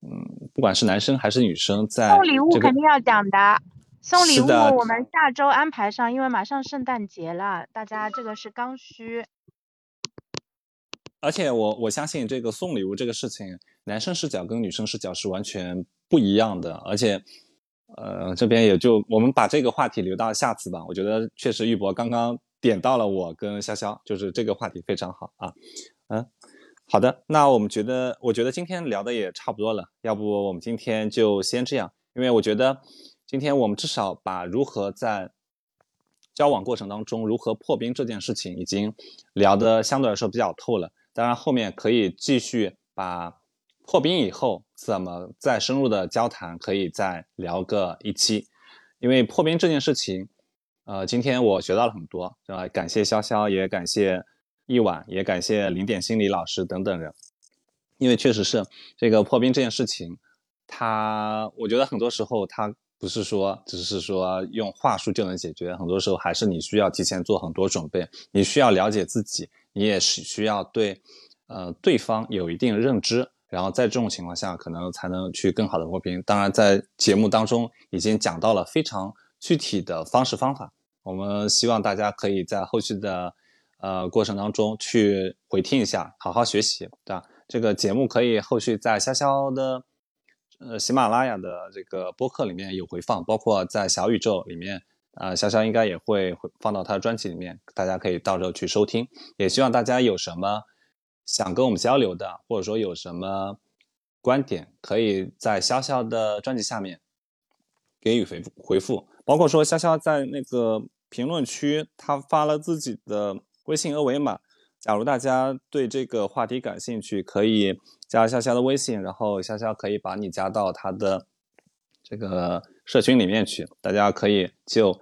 [SPEAKER 2] 嗯，不管是男生还是女生，在
[SPEAKER 1] 送礼物肯定要讲的，送礼物我们下周安排上，因为马上圣诞节了，大家这个是刚需。
[SPEAKER 2] 而且我我相信这个送礼物这个事情，男生视角跟女生视角是完全不一样的。而且，呃，这边也就我们把这个话题留到下次吧。我觉得确实玉博刚刚点到了我跟潇潇，就是这个话题非常好啊。嗯，好的，那我们觉得，我觉得今天聊的也差不多了，要不我们今天就先这样，因为我觉得今天我们至少把如何在。交往过程当中如何破冰这件事情已经聊得相对来说比较透了，当然后面可以继续把破冰以后怎么再深入的交谈，可以再聊个一期，因为破冰这件事情，呃，今天我学到了很多，啊，感谢潇潇，也感谢一晚，也感谢零点心理老师等等人，因为确实是这个破冰这件事情，他我觉得很多时候他。不是说只是说用话术就能解决，很多时候还是你需要提前做很多准备，你需要了解自己，你也是需要对，呃，对方有一定认知，然后在这种情况下，可能才能去更好的脱贫。当然，在节目当中已经讲到了非常具体的方式方法，我们希望大家可以在后续的呃过程当中去回听一下，好好学习，对吧？这个节目可以后续在潇潇的呃喜马拉雅的这个播客里面有回放，包括在小宇宙里面，啊潇潇应该也会放到他的专辑里面，大家可以到时候去收听。也希望大家有什么。想跟我们交流的，或者说有什么观点，可以在潇潇的专辑下面给予回复回复。包括说潇潇在那个评论区，他发了自己的微信二维码。假如大家对这个话题感兴趣，可以加潇潇的微信，然后潇潇可以把你加到他的这个社群里面去。大家可以就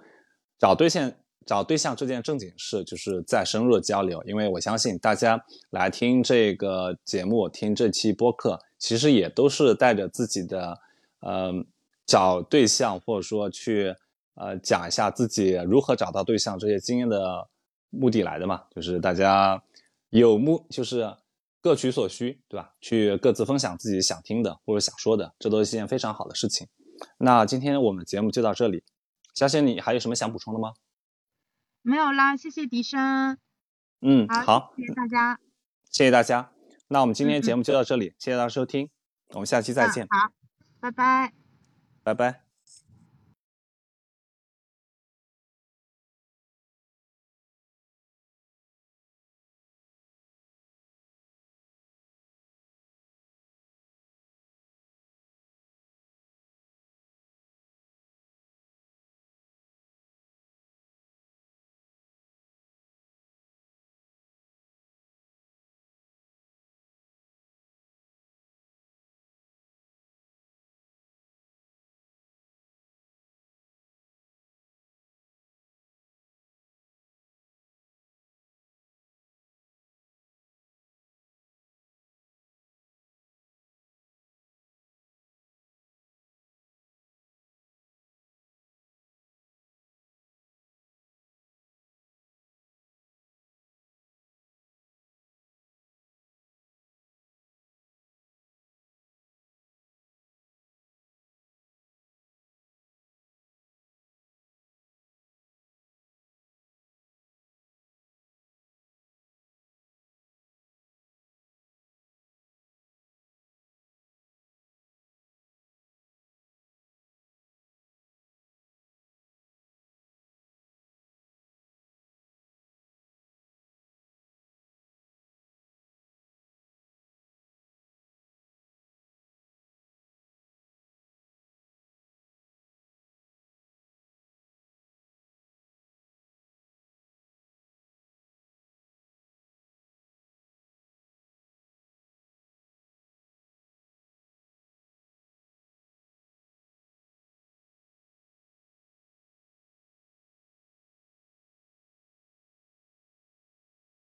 [SPEAKER 2] 找对象。找对象这件正经事，就是再深入的交流。因为我相信大家来听这个节目、听这期播客，其实也都是带着自己的，呃，找对象或者说去，呃，讲一下自己如何找到对象这些经验的目的来的嘛。就是大家有目，就是各取所需，对吧？去各自分享自己想听的或者想说的，这都是一件非常好的事情。那今天我们节目就到这里，相信你还有什么想补充的吗？
[SPEAKER 1] 没有啦，谢谢笛声。
[SPEAKER 2] 嗯，
[SPEAKER 1] 好，谢谢大家，
[SPEAKER 2] 谢谢大家。那我们今天节目就到这里，谢谢大家收听，我们下期再见。
[SPEAKER 1] 好，拜拜，
[SPEAKER 2] 拜拜。